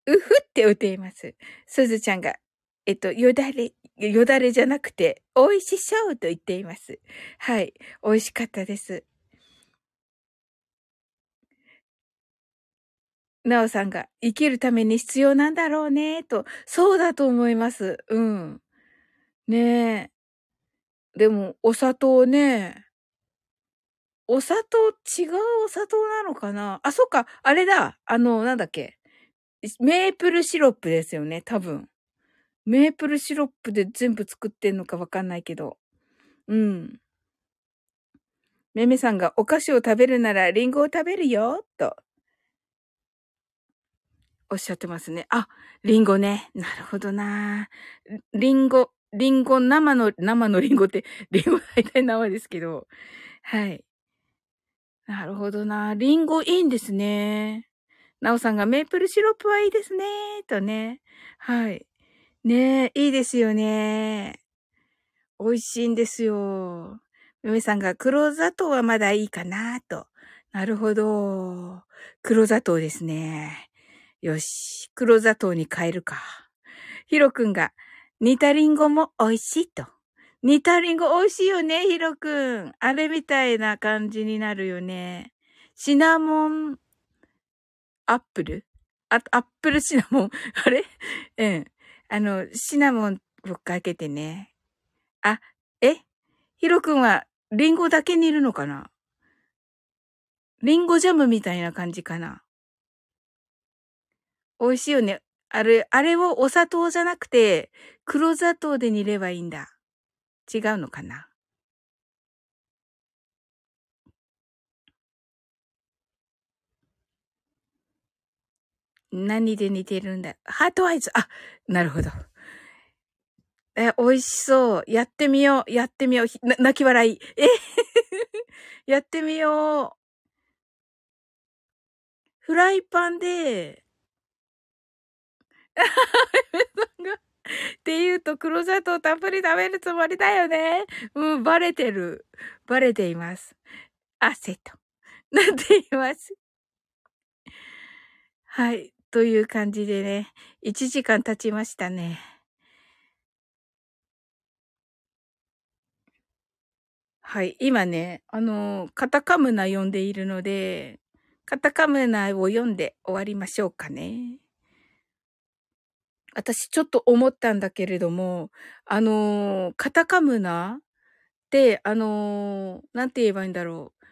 うふって打っています。すずちゃんが、えっと、よだれ、よだれじゃなくて、美味しそうと言っています。はい。美味しかったです。なおさんが生きるために必要なんだろうね、と。そうだと思います。うん。ねえ。でも、お砂糖ね。お砂糖、違うお砂糖なのかな？あ、そっか。あれだ。あの、なんだっけ。メープルシロップですよね、多分。メープルシロップで全部作ってんのかわかんないけど。うん。めめさんがお菓子を食べるならリンゴを食べるよ、と。おっしゃってますね。あ、リンゴね。なるほどな。リンゴ、リンゴ、生の、生のリンゴって、リンゴ大体生ですけど。はい。なるほどな。リンゴいいんですね。なおさんがメープルシロップはいいですね。とね。はい。ねえ、いいですよね。美味しいんですよ。めめさんが黒砂糖はまだいいかなと。なるほど。黒砂糖ですね。よし、黒砂糖に変えるか。ヒロくんが、煮たリンゴも美味しいと。煮たリンゴ美味しいよね、ヒロくん。あれみたいな感じになるよね。シナモン、アップル？あ、アップルシナモン？あれ？うん。あの、シナモンをかけてね。あ、え？ヒロくんはリンゴだけ煮るのかな？リンゴジャムみたいな感じかな美味しいよね。あれ、あれをお砂糖じゃなくて、黒砂糖で煮ればいいんだ。違うのかな？何で似てるんだ？ハートアイズ。あ、なるほど。え、美味しそう。やってみよう。やってみよう。泣き笑い。えやってみよう。フライパンで、さんがって言うと黒砂糖たっぷり食べるつもりだよね。うん、バレてる。バレています。汗と。なっています。はい。という感じでね、1時間経ちましたね。はい。今ね、あの、カタカムナ読んでいるので、カタカムナを読んで終わりましょうかね。私ちょっと思ったんだけれども、あの、カタカムナって、あの、なんて言えばいいんだろう。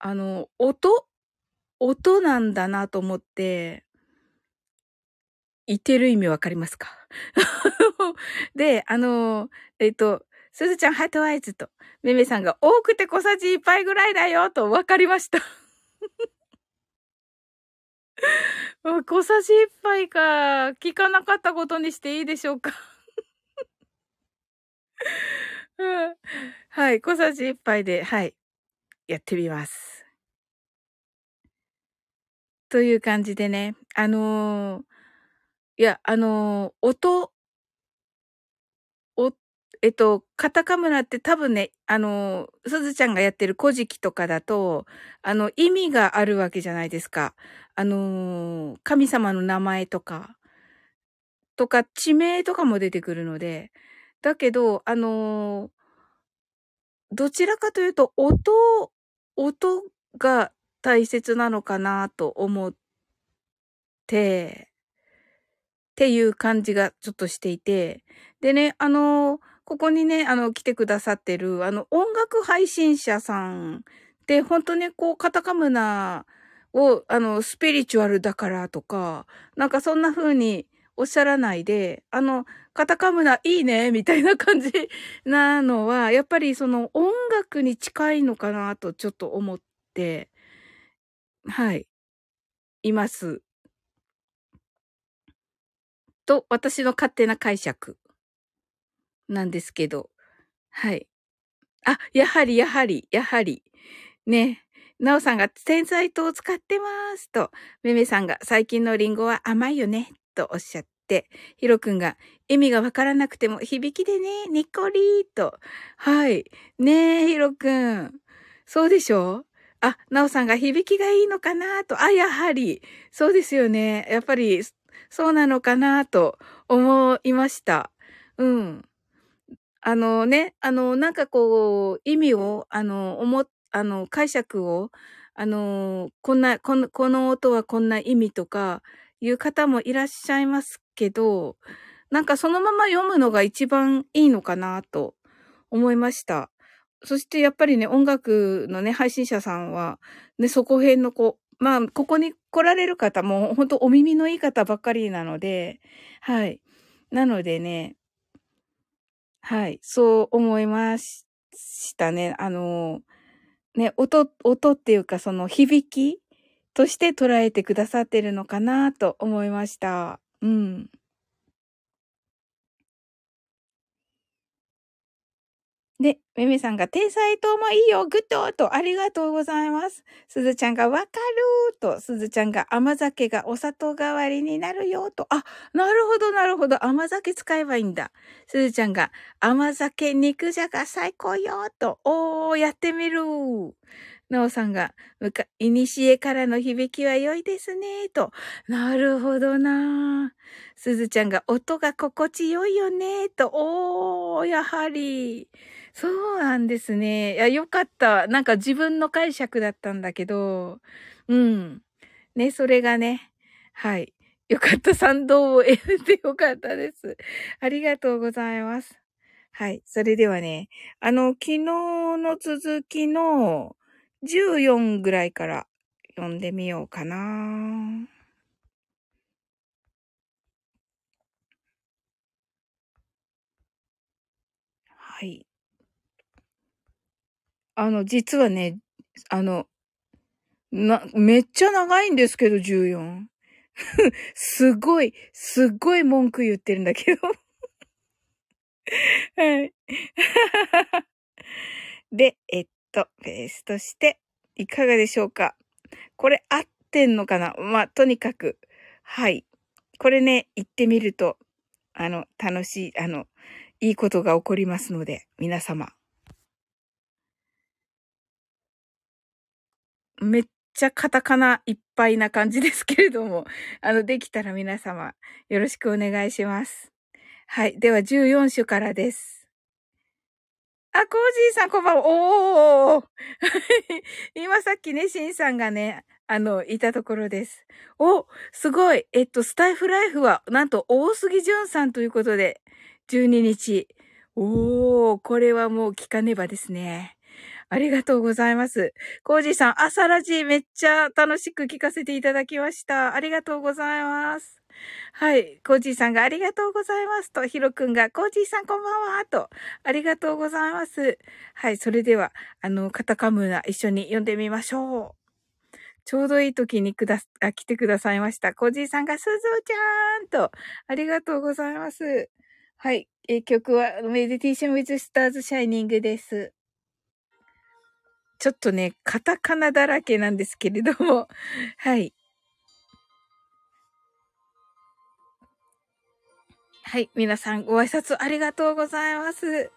あの、音？音なんだなと思って、言ってる意味わかりますか？で、あの、えっ、と、すずちゃんハートアイズと、めめさんが多くて小さじ1杯ぐらいだよとわかりました。う小さじ一杯か。聞かなかったことにしていいでしょうか。はい。小さじ一杯で、はい。やってみます。という感じでね。あのー、いや、あのー、音、えっと、カタカムラって多分ね、あの、すずちゃんがやってる古事記とかだと、あの、意味があるわけじゃないですか。あの神様の名前とか、とか、地名とかも出てくるので、だけど、あのどちらかというと、音、音が大切なのかなと思って、っていう感じがちょっとしていて、でね、あの、ここにね、あの、来てくださってる、あの、音楽配信者さんって本当にこう、カタカムナを、あの、スピリチュアルだからとか、なんかそんな風におっしゃらないで、あの、カタカムナいいね、みたいな感じなのは、やっぱりその音楽に近いのかなとちょっと思って、はい、います。と、私の勝手な解釈なんですけど、はい。あ、やはり、やはり、やはり。ね。なおさんが天才糖を使ってますと、めめさんが最近のリンゴは甘いよねとおっしゃって、ひろくんが意味がわからなくても響きでね、にっこりーと。はい。ねえ、ひろくん。そうでしょ？あ、なおさんが響きがいいのかなと。あ、やはり。そうですよね。やっぱり、そうなのかなと思いました。うん。あのね、あの、なんかこう、意味を、あの、思、あの、解釈を、あの、こんな、この、この音はこんな意味とか、いう方もいらっしゃいますけど、なんかそのまま読むのが一番いいのかなと思いました。そしてやっぱりね、音楽のね、配信者さんは、ね、そこ辺のこう、まあ、ここに来られる方も、本当お耳のいい方ばっかりなので、はい。なのでね、はい、そう思いましたね。あの、ね、音、音っていうかその響きとして捉えてくださってるのかなと思いました。うん。で、めめさんが、甜菜糖もいいよ、グッドと、ありがとうございます。すずちゃんが、わかると、すずちゃんが、甘酒がお砂糖代わりになるよと、あ、なるほど、なるほど、甘酒使えばいいんだ。すずちゃんが、甘酒肉じゃが最高よと、おー、やってみる。なおさんが、むか、いにしえからの響きは良いですね、と。なるほどなすずちゃんが、音が心地よいよね、と。おー、やはり。そうなんですね。いや、よかった。なんか自分の解釈だったんだけど、うん。ね、それがね、はい。よかった。賛同を得てよかったです。ありがとうございます。はい。それではね、あの、昨日の続きの14ぐらいから読んでみようかな。はい。あの、実はね、あの、な、めっちゃ長いんですけど、14。すごい、すっごい文句言ってるんだけど。はい。で、えっと、ペーストして、いかがでしょうか？これ合ってんのかな？まあ、とにかく、はい。これね、言ってみると、あの、楽しい、あの、いいことが起こりますので、皆様、めっちゃカタカナいっぱいな感じですけれども、あの、できたら皆様、よろしくお願いします。はい。では、14種からです。あ、コージーさん、こんばんは。おー 今さっきね、シンさんがね、あの、いたところです。お、すごい。えっと、スタイフライフは、なんと、大杉淳さんということで、12日。おー、これはもう聞かねばですね。ありがとうございます。コージーさん、朝ラジめっちゃ楽しく聞かせていただきました。ありがとうございます。はい。コージーさんがありがとうございますと、ヒロくんが、コージーさんこんばんはと、ありがとうございます。はい。それでは、あの、カタカムナ一緒に読んでみましょう。ちょうどいい時にくだ、あ、来てくださいました。コージーさんが、すずちゃんと、ありがとうございます。はい。え、曲は、メディテーションウィズスターズシャイニングです。ちょっとね、カタカナだらけなんですけれども、はい。はい。皆さんご挨拶ありがとうございます。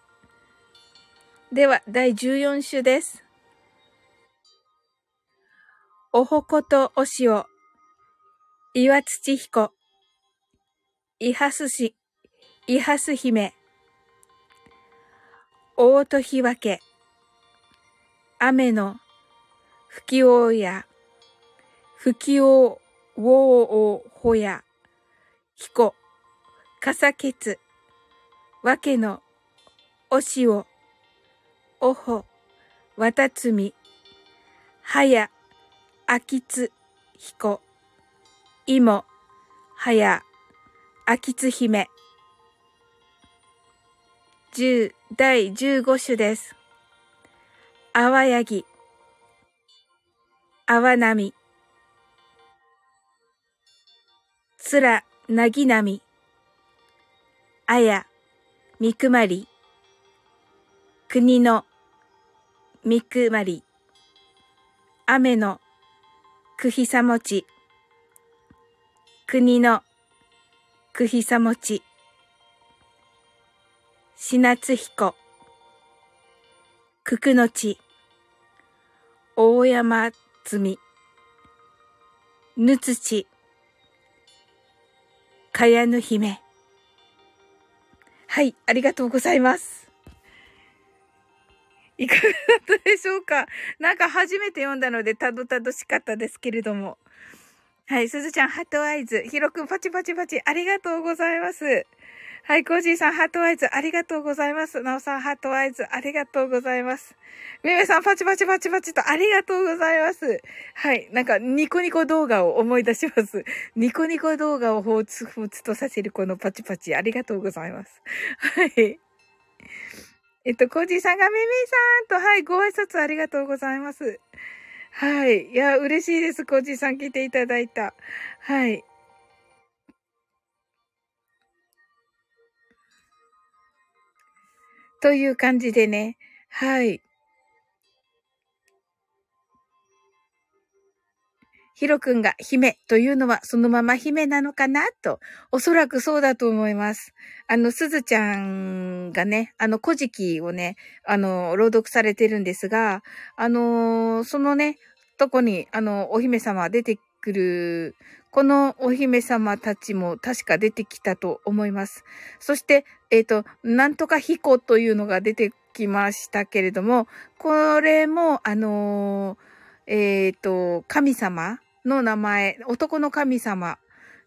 では、第14種です。おほことおしお、岩土彦、いはすし、いはす姫、大とひわけ、雨の吹きおや、吹きお、おおほや、ひこ、かさけつ、わけの、おしお、おほ、わたつみ、はや、あきつ、ひこ、いも、はや、あきつ姫、十、第十五種です。あわやぎ、あわなみ、つら、なぎなみ、あや、みくまり、国の、みくまり、雨の、くひさもち、国の、くひさもち、しなつひこ、くくのち、大山積み、ぬつち、かやぬ姫。はい、ありがとうございます。いかがだったでしょうか？なんか初めて読んだのでたどたどしかったですけれども。はい、すずちゃん、 heart eyes。ひろくん、パチパチパチ、ありがとうございます。はい、コージーさん、 heart eyes、ありがとうございます。なおさん、 heart eyes、ありがとうございます。めめさん、パチパチパチパチと、ありがとうございます。はい、なんか、ニコニコ動画を思い出します。ニコニコ動画をほうつふつとさせるこのパチパチ、ありがとうございます。はい。えっと、コージーさんがめめさんと、はい、ご挨拶ありがとうございます。はい。いや、嬉しいです。コージーさん来ていただいた。はい。という感じでね。はい。ヒロくんが姫というのはそのまま姫なのかなと、おそらくそうだと思います。あの、すずちゃんがね、あの、古事記をね、あの、朗読されてるんですが、あの、そのね、とこに、あの、お姫様出てくるこのお姫様たちも確か出てきたと思います。そして、えっ、ー、と、なんとか彦というのが出てきましたけれども、これも、あのー、えっ、ー、と、神様の名前、男の神様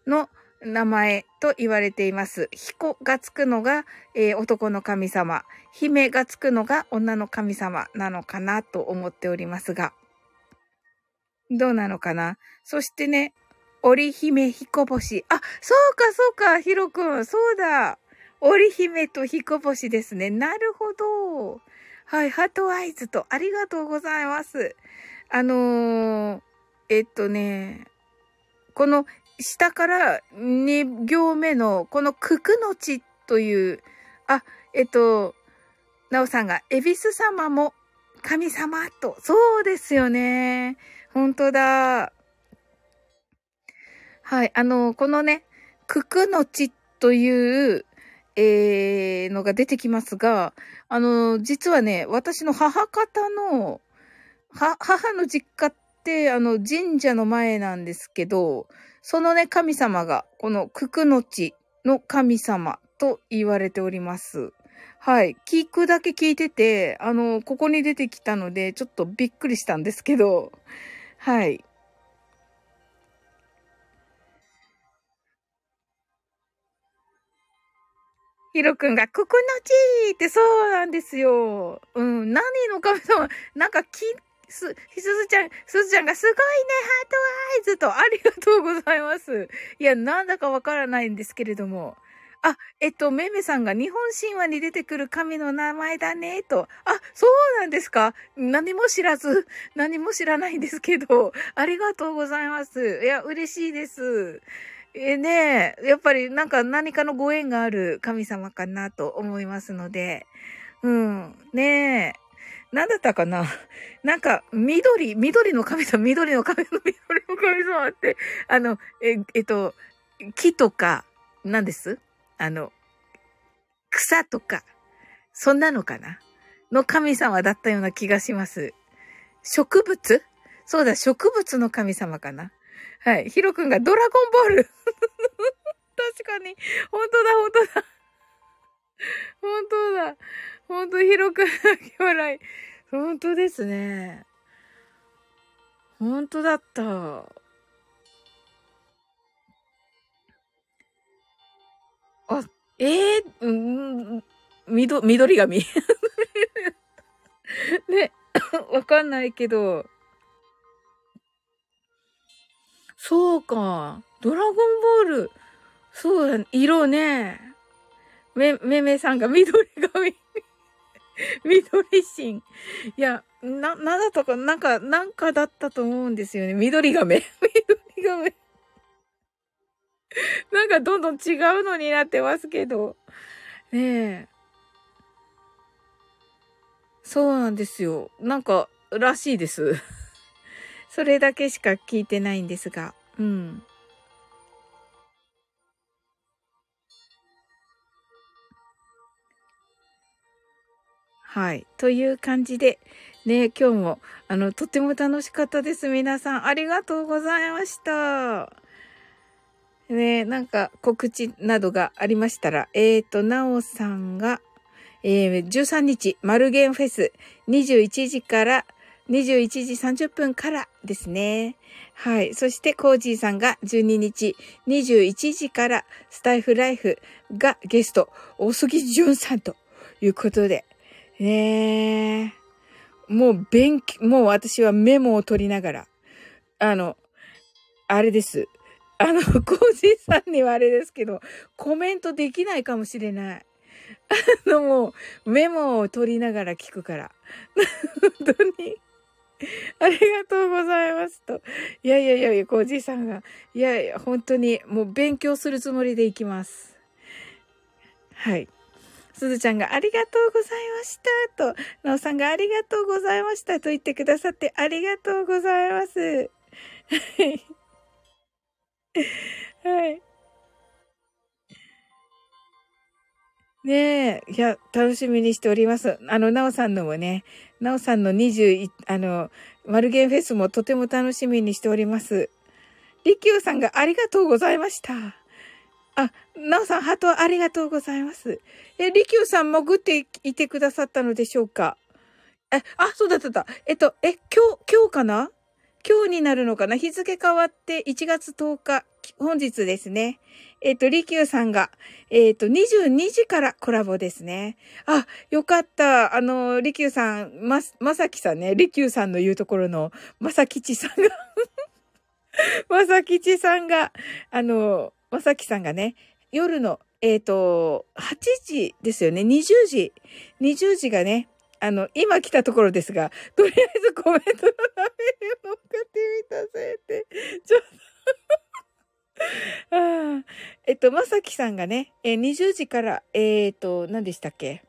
の名前と言われています。彦がつくのが、えー、男の神様、姫がつくのが女の神様なのかなと思っておりますが、どうなのかな？そしてね、織姫彦星。あ、そうか、そうか、ひろくん。そうだ。織姫と彦星ですね。なるほど。はい、ハートアイズと、ありがとうございます。あのー、えっとね、この下から2行目の、このくくのちという、あ、えっと、なおさんが、エビス様も神様と、そうですよね。本当だ。はい。あの、このね、くくのちという、えー、のが出てきますが、あの、実はね、私の母方の、は、母の実家って、あの、神社の前なんですけど、そのね、神様が、このくくのちの神様と言われております。はい。聞くだけ聞いてて、あの、ここに出てきたので、ちょっとびっくりしたんですけど、はい。ヒロくんが、ここのちーってそうなんですよ。うん。何の神様、なんかき、す、すずちゃん、すずちゃんがすごいね、ハートアイズと、ありがとうございます。いや、なんだかわからないんですけれども。あ、えっと、めめさんが日本神話に出てくる神の名前だね、と。あ、そうなんですか？何も知らず、何も知らないんですけど、ありがとうございます。いや、嬉しいです。えねやっぱりなんか何かのご縁がある神様かなと思いますので、うん。ねえ。なんだったかな。なんか、緑、緑の神様、緑の神様、緑の神様って、あの、え、えっと、木とか、何です？あの、草とか、そんなのかな？の神様だったような気がします。植物？そうだ、植物の神様かな。はい。ヒロ君がドラゴンボール 確かに。本当だ、本当だ。本当だ。本当、ヒロ君だけ笑い。本当ですね。本当だった。あ、ええー、うん、みど、緑髪 ね、わかんないけど。そうか。ドラゴンボール。そうだ、色ね。め、めめさんが緑髪。緑芯。いや、な、なだったか、なんか、なんかだったと思うんですよね。緑亀。緑亀。なんかどんどん違うのになってますけど。ねえ。そうなんですよ。なんか、らしいです。それだけしか聞いてないんですが。うん。はい。という感じで、ね、今日も、あの、とても楽しかったです。皆さん、ありがとうございました。ね、なんか告知などがありましたら、えっ、ー、と、なおさんが、えー、13日、マルゲンフェス、21時から、21時30分からですね。はい。そして、コージーさんが12日、21時から、スタイフライフがゲスト、大杉淳さんということで、ねえ。もう勉強、もう私はメモを取りながら、あの、あれです。あの、コージーさんにはあれですけど、コメントできないかもしれない。あの、もう、メモを取りながら聞くから。本当に。ありがとうございますと。いやいやいやいや、コージーさんが。いやいや、本当に、もう勉強するつもりでいきます。はい。すずちゃんがありがとうございましたと、なおさんがありがとうございましたと言ってくださってありがとうございます。はい。ねえ、いや、楽しみにしております。あの、なおさんのもね、なおさんの21、あの、マルゲンフェスもとても楽しみにしております。りきゅうさんがありがとうございました。あ、なおさん、ハートありがとうございます。え、りきゅうさん潜っていてくださったのでしょうか？え、あ、そうだった。えっと、え、今日、今日かな？今日になるのかな？日付変わって1月10日、本日ですね。えっ、と、りきゅうさんが、えっ、と、22時からコラボですね。あ、よかった。あの、りきゅうさん、ま、まさきさんね、りきゅうさんの言うところの、まさきちさんが まさきちさんが、あの、まさきさんがね、夜の、えっ、ー、と、8時ですよね、20時、20時がね、あの、今来たところですが、とりあえずコメントの画面に乗ってみたせいて、ちょっと えっと、まさきさんがね、えー、20時から、えっ、と、何でしたっけ？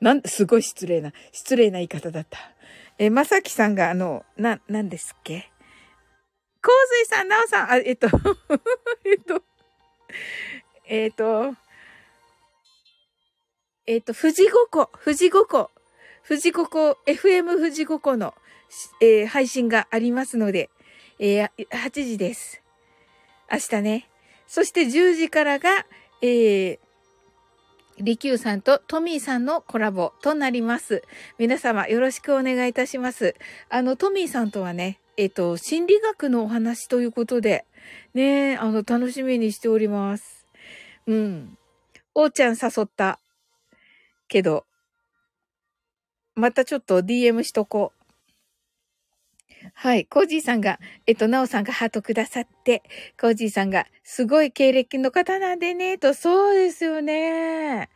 なん、すごい失礼な、失礼な言い方だった。えー、まさきさんが、あの、な、なんですっけ？洪水さん、なおさん、あ、えっと えっと、えっ、と、えっ、と、富士五湖、富士五湖、富士五湖、FM 富士五湖の、えー、配信がありますので、えー、8時です。明日ね。そして10時からが、えー、リキューさんとトミーさんのコラボとなります。皆様よろしくお願いいたします。あの、トミーさんとはね、えっ、と、心理学のお話ということで、ねあの、楽しみにしております。うん。おーちゃん誘った。けど、またちょっと DM しとこう。はい。コージーさんが、えっと、ナオさんがハートくださって、コージーさんが、すごい経歴の方なんでね、と、そうですよね。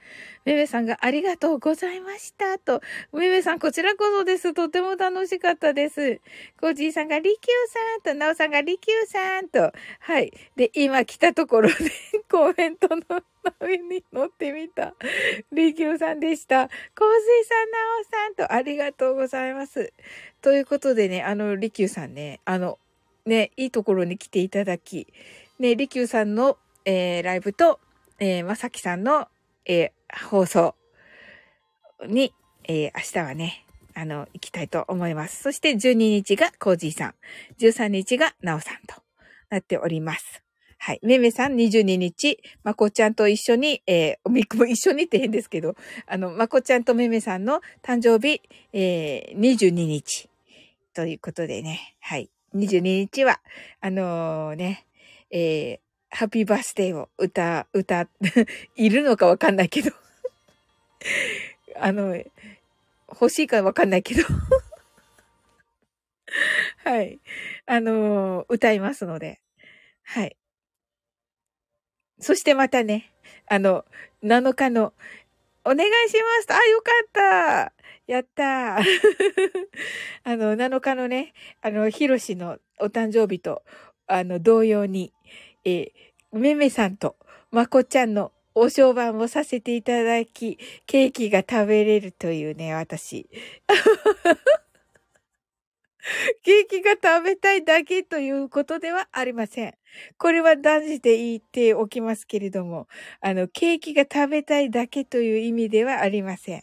めめさんがありがとうございましたと。めめさん、こちらこそです。とても楽しかったです。コージーさんがりきゅうさんと、なおさんがりきゅうさんと。はい。で、今来たところで コメントの上に乗ってみた。りきゅうさんでした。コージーさん、なおさんと、ありがとうございます。ということでね、あの、りきゅうさんね、あの、ね、いいところに来ていただき、ね、りきゅうさんの、えー、ライブと、えー、まさきさんの、えー、放送に、えー、明日はね、あの、行きたいと思います。そして12日がコージーさん、13日がなおさんとなっております。はい。めめさん22日、まこちゃんと一緒に、えー、おみくも一緒にって変ですけど、あの、まこちゃんとめめさんの誕生日、えー、22日。ということでね、はい。22日は、あのー、ね、えー、ハッピーバースデーを歌、歌、いるのかわかんないけどあの、欲しいかわかんないけど はい。あのー、歌いますので。はい。そしてまたね、あの、7日の、お願いします、あ、よかったやった あの、7日のね、あの、ヒロシのお誕生日と、あの、同様に、えー、めめさんとまこちゃんのお商売をさせていただき、ケーキが食べれるというね、私。ケーキが食べたいだけということではありません。これは断じて言っておきますけれども、あの、ケーキが食べたいだけという意味ではありません。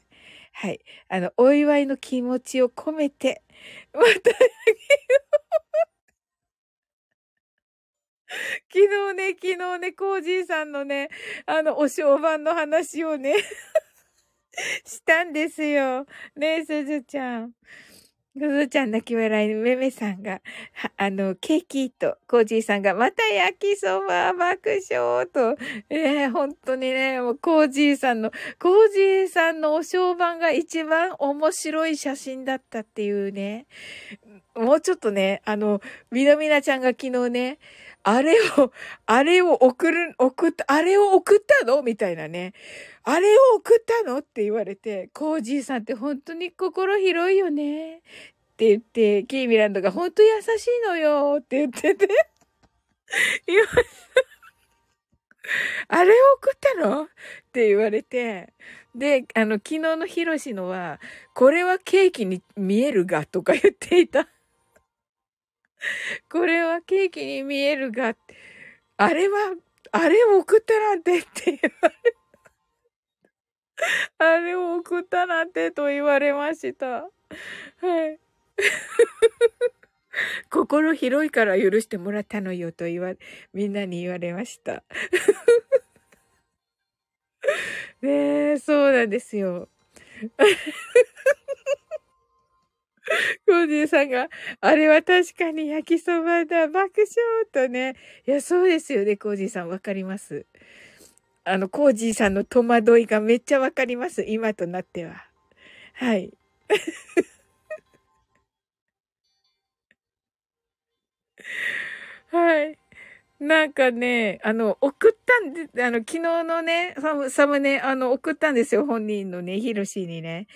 はい。あの、お祝いの気持ちを込めて、また、昨日ね、昨日ね、コージーさんのね、あの、お商売の話をね したんですよ。ねえ、すずちゃん。すずちゃん泣き笑いの、めめさんが、あの、ケーキと、コージーさんが、また焼きそば爆笑と、えー、本当にね、もうコージーさんの、コージーさんのお商売が一番面白い写真だったっていうね。もうちょっとね、あの、みなみなちゃんが昨日ね、あれを、あれを送る、送った、あれを送ったの？みたいなね。あれを送ったの？って言われて、コージーさんって本当に心広いよね。って言って、キーミランドが本当優しいのよって言ってて。あれを送ったの？って言われて。で、あの、昨日のヒロシのは、これはケーキに見えるが？とか言っていた。これはケーキに見えるが、あれは、あれを送ったなんてって言われ あれを送ったなんてと言われました。はい。心広いから許してもらったのよと言わ、みんなに言われました。ねえ、そうなんですよ。コージーさんが、あれは確かに焼きそばだ、爆笑とね。いや、そうですよね、コージーさん、わかります。あの、コージーさんの戸惑いがめっちゃわかります、今となっては。はい。はい。なんかね、あの、送ったんで、あの、昨日のね、サム、サムね、あの、送ったんですよ、本人のね、ヒロシにね。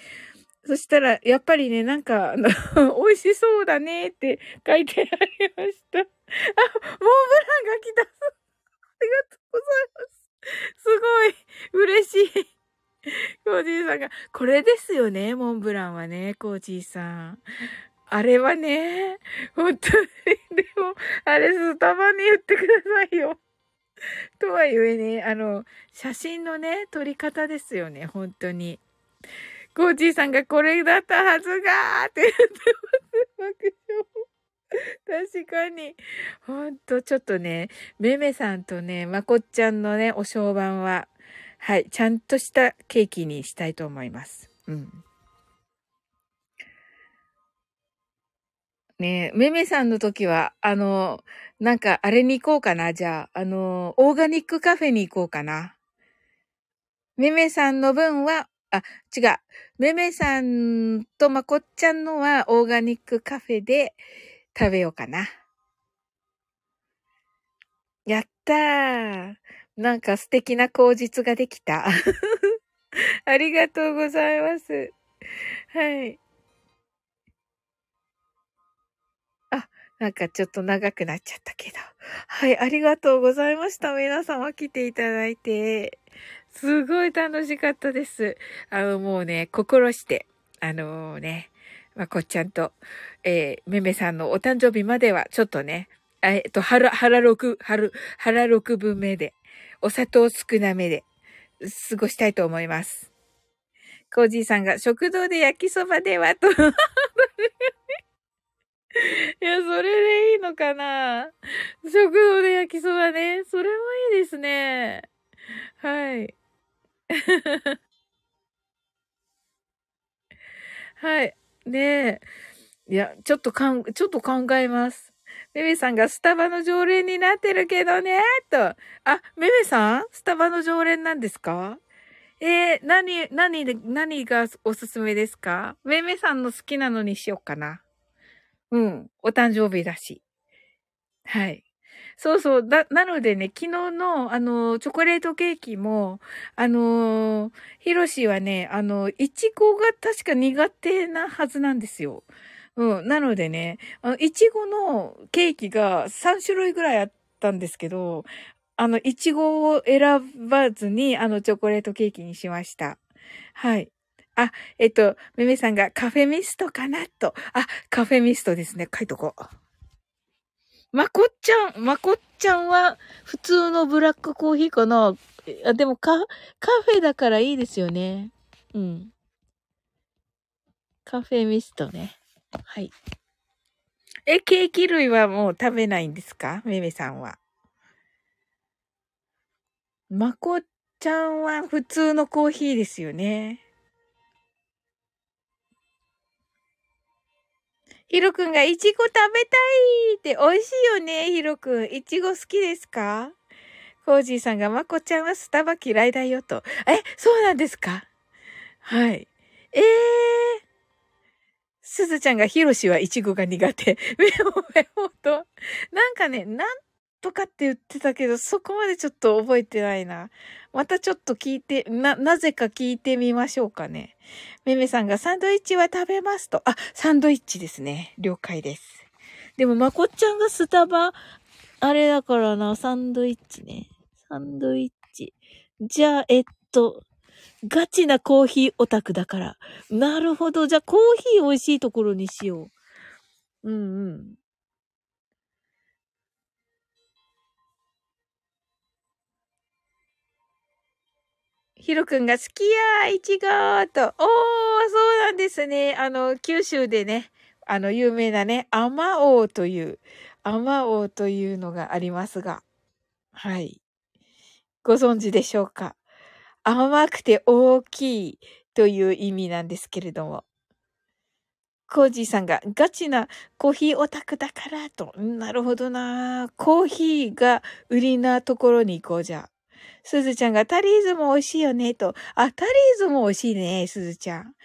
そしたら、やっぱりね、なんか、あの、美味しそうだねって書いてありました。あ、モンブランが来た。ありがとうございます。すごい、嬉しい。コージーさんが、これですよね、モンブランはね、コージーさん。あれはね、本当に、でも、あれスタバに言ってくださいよ。とはゆえね、あの、写真のね、撮り方ですよね、本当に。コージーさんがこれだったはずがーって言ってます。確かに。ほんと、ちょっとね、めめさんとね、まこっちゃんのね、お商売は、はい、ちゃんとしたケーキにしたいと思います。うん。ねめめさんの時は、あの、なんか、あれに行こうかな、じゃあ。あの、オーガニックカフェに行こうかな。めめさんの分はあ、違う。めめさんとまこっちゃんのはオーガニックカフェで食べようかな。やったー。なんか素敵な口実ができた。ありがとうございます。はい。あ、なんかちょっと長くなっちゃったけど。はい、ありがとうございました。皆様来ていただいて。すごい楽しかったです。あの、もうね、心して、あのー、ね、まこっちゃんと、えー、めめさんのお誕生日までは、ちょっとね、えっと、腹、腹六、腹、腹六分目で、お砂糖少なめで、過ごしたいと思います。コージーさんが、食堂で焼きそばでは、と。いや、それでいいのかな食堂で焼きそばね。それもいいですね。はい。はい。ねえ。いや、ちょっとかん、ちょっと考えます。めめさんがスタバの常連になってるけどね、と。あ、めめさんスタバの常連なんですか？えー、何、何で、何がおすすめですか？めめさんの好きなのにしようかな。うん。お誕生日だし。はい。そうそう。だ、なのでね、昨日の、あの、チョコレートケーキも、あの、ヒロシはね、あの、いちごが確か苦手なはずなんですよ。うん。なのでね、あの、いちごのケーキが3種類ぐらいあったんですけど、あの、いちごを選ばずに、あの、チョコレートケーキにしました。はい。あ、えっと、めめさんがカフェミストかなと。あ、カフェミストですね。書いとこう。まこっちゃん、まこっちゃんは普通のブラックコーヒーかな？あ、でもカ、カフェだからいいですよね。うん。カフェミストね。はい。え、ケーキ類はもう食べないんですか？めめさんは。まこっちゃんは普通のコーヒーですよね。ひろくんがいちご食べたいって美味しいよね、ひろくん。いちご好きですか？コージーさんがまこちゃんはスタバ嫌いだよと。え、そうなんですか？はい。ええー。すずちゃんがヒロシはいちごが苦手。メモメモと。なんかね、なんとかって言ってたけど、そこまでちょっと覚えてないな。またちょっと聞いて、な、なぜか聞いてみましょうかね。めめさんがサンドイッチは食べますと。あ、サンドイッチですね。了解です。でも、まこっちゃんがスタバ、あれだからな、サンドイッチね。サンドイッチ。じゃあ、えっと、ガチなコーヒーオタクだから。なるほど。じゃあ、コーヒー美味しいところにしよう。うんうん。ひろくんが好きやいちごーと。おー、そうなんですね。あの、九州でね、あの、有名なね、アマオという、アマオというのがありますが。はい。ご存知でしょうか？甘くて大きいという意味なんですけれども。コージーさんがガチなコーヒーオタクだからと。なるほどな。コーヒーが売りなところに行こうじゃ。すずちゃんがタリーズも美味しいよね、と。あ、タリーズも美味しいね、すずちゃん。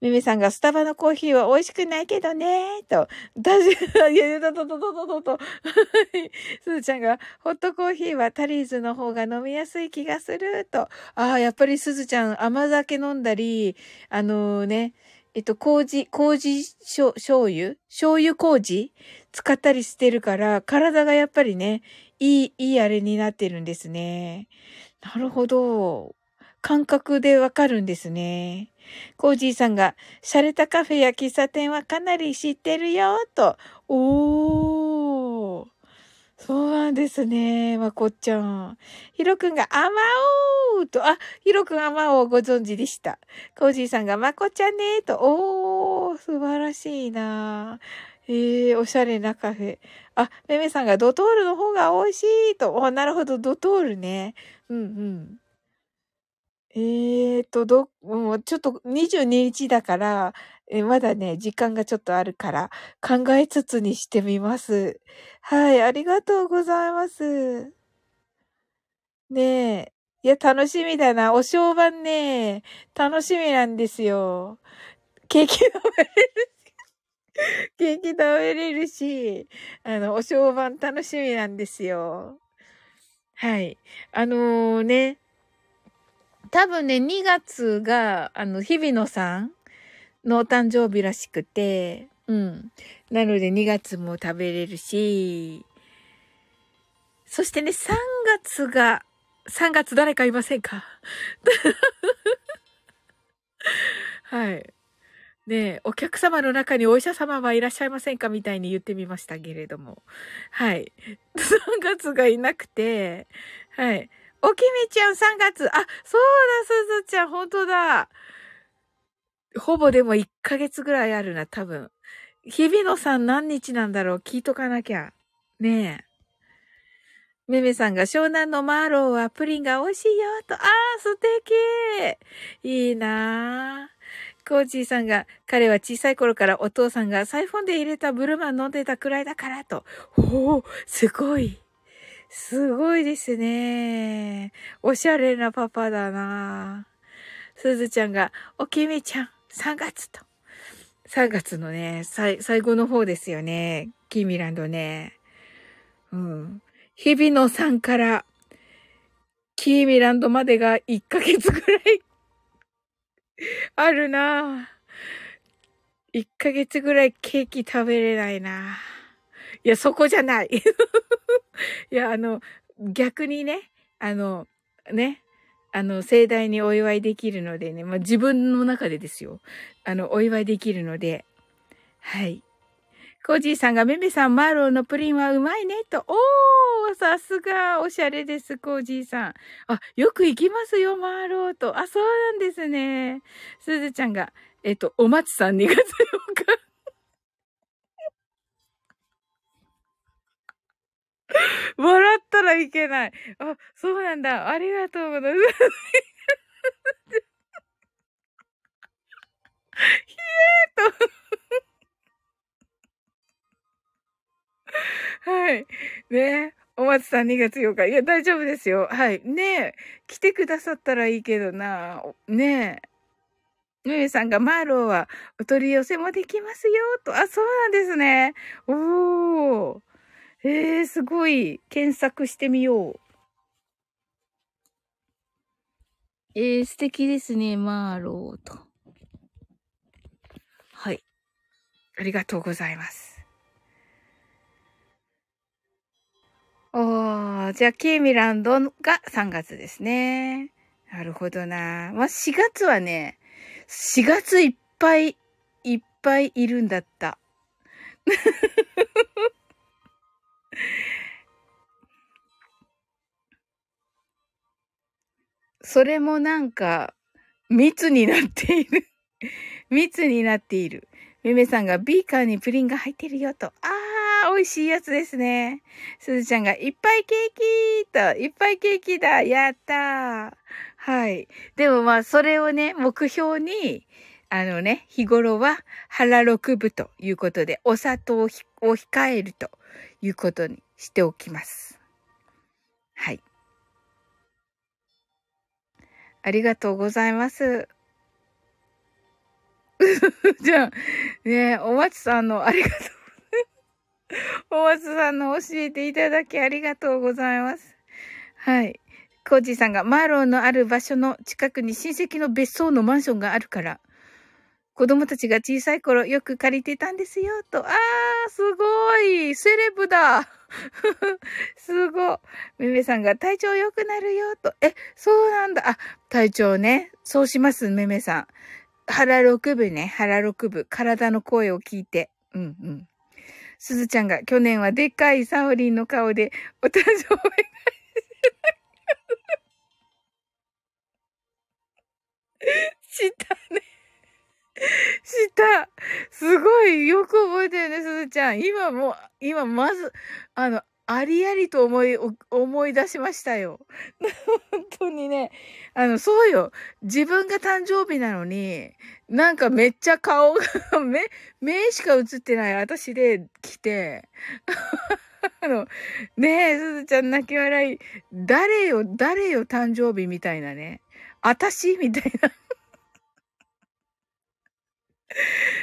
めめさんがスタバのコーヒーは美味しくないけどね、と。だじ、いや、と、と、と、と、と、と。すず ちゃんが、ホットコーヒーはタリーズの方が飲みやすい気がする、と。ああ、やっぱりすずちゃん甘酒飲んだり、あのー、ね、えっと、麹、麹醤油？醤油麹？使ったりしてるから、体がやっぱりね、いい、いいあれになってるんですね。なるほど。感覚でわかるんですね。コージーさんが、洒落たカフェや喫茶店はかなり知ってるよ、と。おー。そうなんですね。まこっちゃん。ひろくんが、あまおーと、あ、ひろくんあまおーご存知でした。コージーさんが、まこちゃんねと、おー、素晴らしいなええー、おしゃれなカフェ。あ、めめさんがドトールの方が美味しいと。お、なるほど、ドトールね。うんうん。ええーと、ど、もうちょっと22日だから、えまだね、時間がちょっとあるから、考えつつにしてみます。はい、ありがとうございます。ねえ。いや、楽しみだな。お正晩ね、楽しみなんですよ。ケーキ食べれるケーキ食べれるし、あの、お正晩楽しみなんですよ。はい。あのー、ね、多分ね、2月が、あの、日比野さんのお誕生日らしくて、うん。なので2月も食べれるし、そしてね、3月が、3月誰かいませんか？はい。ねお客様の中にお医者様はいらっしゃいませんかみたいに言ってみましたけれども。はい。3月がいなくて、はい。おきみちゃん3月。あ、そうだ、すずちゃん、本当だ。ほぼでも1ヶ月ぐらいあるな、多分。日比野さん何日なんだろう聞いとかなきゃ。ねえ。めめさんが湘南のマーローはプリンが美味しいよと。ああ、素敵いいなぁ。コージーさんが、彼は小さい頃からお父さんがサイフォンで入れたブルマン飲んでたくらいだからと。おお、すごい。すごいですね。おしゃれなパパだなすずちゃんが、おきみちゃん、3月と。3月のね、最、最後の方ですよね。キーミランドね。うん。日々のさんから、キーミランドまでが1ヶ月ぐらい あるな1ヶ月ぐらいケーキ食べれないないや、そこじゃない いや、あの、逆にね、あの、ね、あの、盛大にお祝いできるのでね、まあ、自分の中でですよ。あの、お祝いできるので、はい。コージーさんが、メメさん、マーローのプリンはうまいね、と。おー、さすが、おしゃれです、コージーさん。あ、よく行きますよ、マーローと。あ、そうなんですね。すずちゃんが、えっと、お松さん2月8日。笑ったらいけない。あ、そうなんだ。ありがとうございます。ひえーねお松さん2月8日。いや、大丈夫ですよ。はい。ねえ。来てくださったらいいけどな。ねえ。ぬえさんがマーローはお取り寄せもできますよ。と。あ、そうなんですね。おー。えー、すごい。検索してみよう。えー、素敵ですね、マーローと。はい。ありがとうございます。おー、じゃあ、ケーミランドが3月ですね。なるほどな。まあ、4月はね、4月いっぱいいっぱいいるんだった。それもなんか、密になっている密になっている。めめさんがビーカーにプリンが入ってるよと。あ美味しいやつですね。すずちゃんがいっぱいケーキと、いっぱいケーキだ。やったー。はい。でもまあ、それをね、目標に、あのね、日頃は腹六分ということで、お砂糖を控えるということにしておきます。はい。ありがとうございます。じゃあ、ねお松さんのありがとう。お松さんの教えていただきありがとうございます。はい。コージーさんがマーローのある場所の近くに親戚の別荘のマンションがあるから、子供たちが小さい頃よく借りてたんですよ、と。あー、すごいセレブだ すごめめさんが体調良くなるよ、と。え、そうなんだ。あ、体調ね。そうします、めめさん。腹六分ね。腹六分。体の声を聞いて。うんうん。すずちゃんが去年はでっかいサオリンの顔でお誕生日がしたね。した。すごい、よく覚えてるね、すずちゃん。今も、今まず、あの、ありありと思い、思い出しましたよ。本当にね。あの、そうよ。自分が誕生日なのに、なんかめっちゃ顔が、目、目しか映ってない私で来て、あの、ねえ、すずちゃん泣き笑い、誰よ、誰よ誕生日みたいなね。あたしみたいな。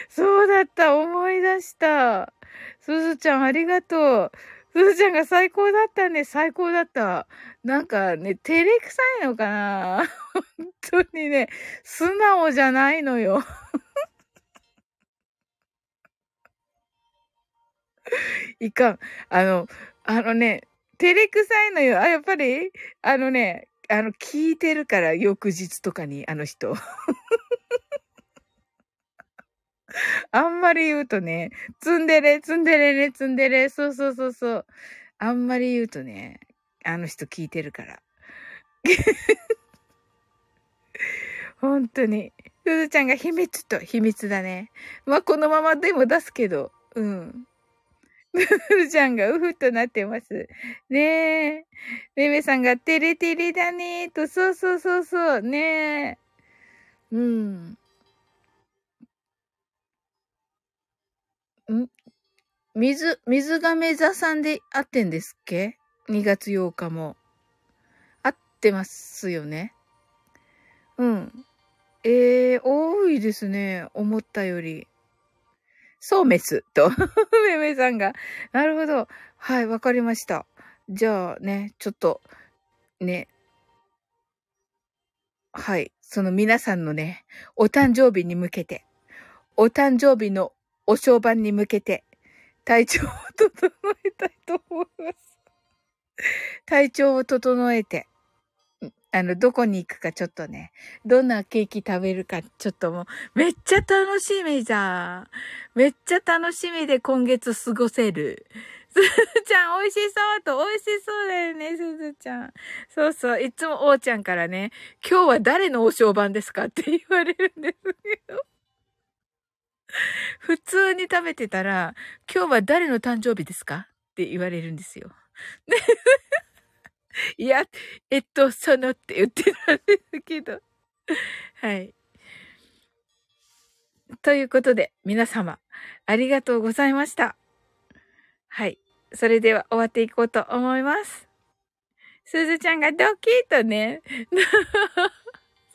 そうだった、思い出した。すずちゃん、ありがとう。すずちゃんが最高だったね。最高だった。なんかね、照れくさいのかな本当にね、素直じゃないのよ。いかん。あの、あのね、照れくさいのよ。あ、やっぱり、あのね、あの、聞いてるから、翌日とかに、あの人。あんまり言うとね、ツンデレ、ツンデレね、ツンデレ、そうそうそうそう。あんまり言うとね、あの人聞いてるから。本当に。すずちゃんが秘密と秘密だね。まあ、このままでも出すけど、うん。ふるちゃんがうふっとなってます。ねえ。めめさんがてれてれだねーと、そうそうそうそう、ねえ。うん。ん？水、水亀座さんで合ってんですっけ ?2 月8日も。合ってますよね。うん。ええー、多いですね。思ったより。そうメスと、めめさんが。なるほど。はい、わかりました。じゃあね、ちょっと、ね。はい、その皆さんのね、お誕生日に向けて、お誕生日のお商売に向けて、体調を整えたいと思います。体調を整えて、あの、どこに行くかちょっとね、どんなケーキ食べるかちょっともう、めっちゃ楽しみじゃん。めっちゃ楽しみで今月過ごせる。すずちゃん、美味しそうと、美味しそうだよね、すずちゃん。そうそう、いつもおーちゃんからね、今日は誰のお商売ですかって言われるんですけど。普通に食べてたら、今日は誰の誕生日ですか？って言われるんですよ。いや、えっと、そのって言ってたんですけど。はい。ということで、皆様、ありがとうございました。はい。それでは終わっていこうと思います。すずちゃんがドキッとね。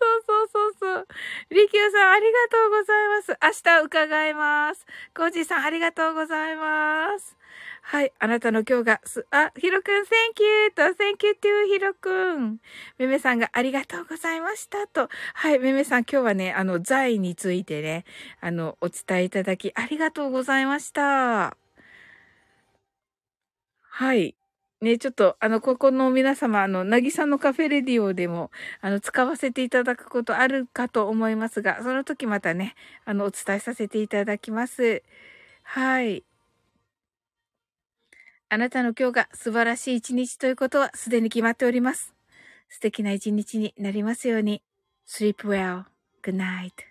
そうそうそうそう。りきゅうさんありがとうございます。明日伺います。コージーさんありがとうございます。はい。あなたの今日がす、あ、ひろくん、Thank you と、Thank you to ひろくん。めめさんがありがとうございましたと。はい。めめさん、今日はね、あの、財についてね、あの、お伝えいただきありがとうございました。はい。ね、ちょっと、あの、ここの皆様、あの、なぎさのカフェレディオでも、あの、使わせていただくことあるかと思いますが、その時またね、あの、お伝えさせていただきます。はい。あなたの今日が素晴らしい一日ということはすでに決まっております。素敵な一日になりますように。sleep well. Good night.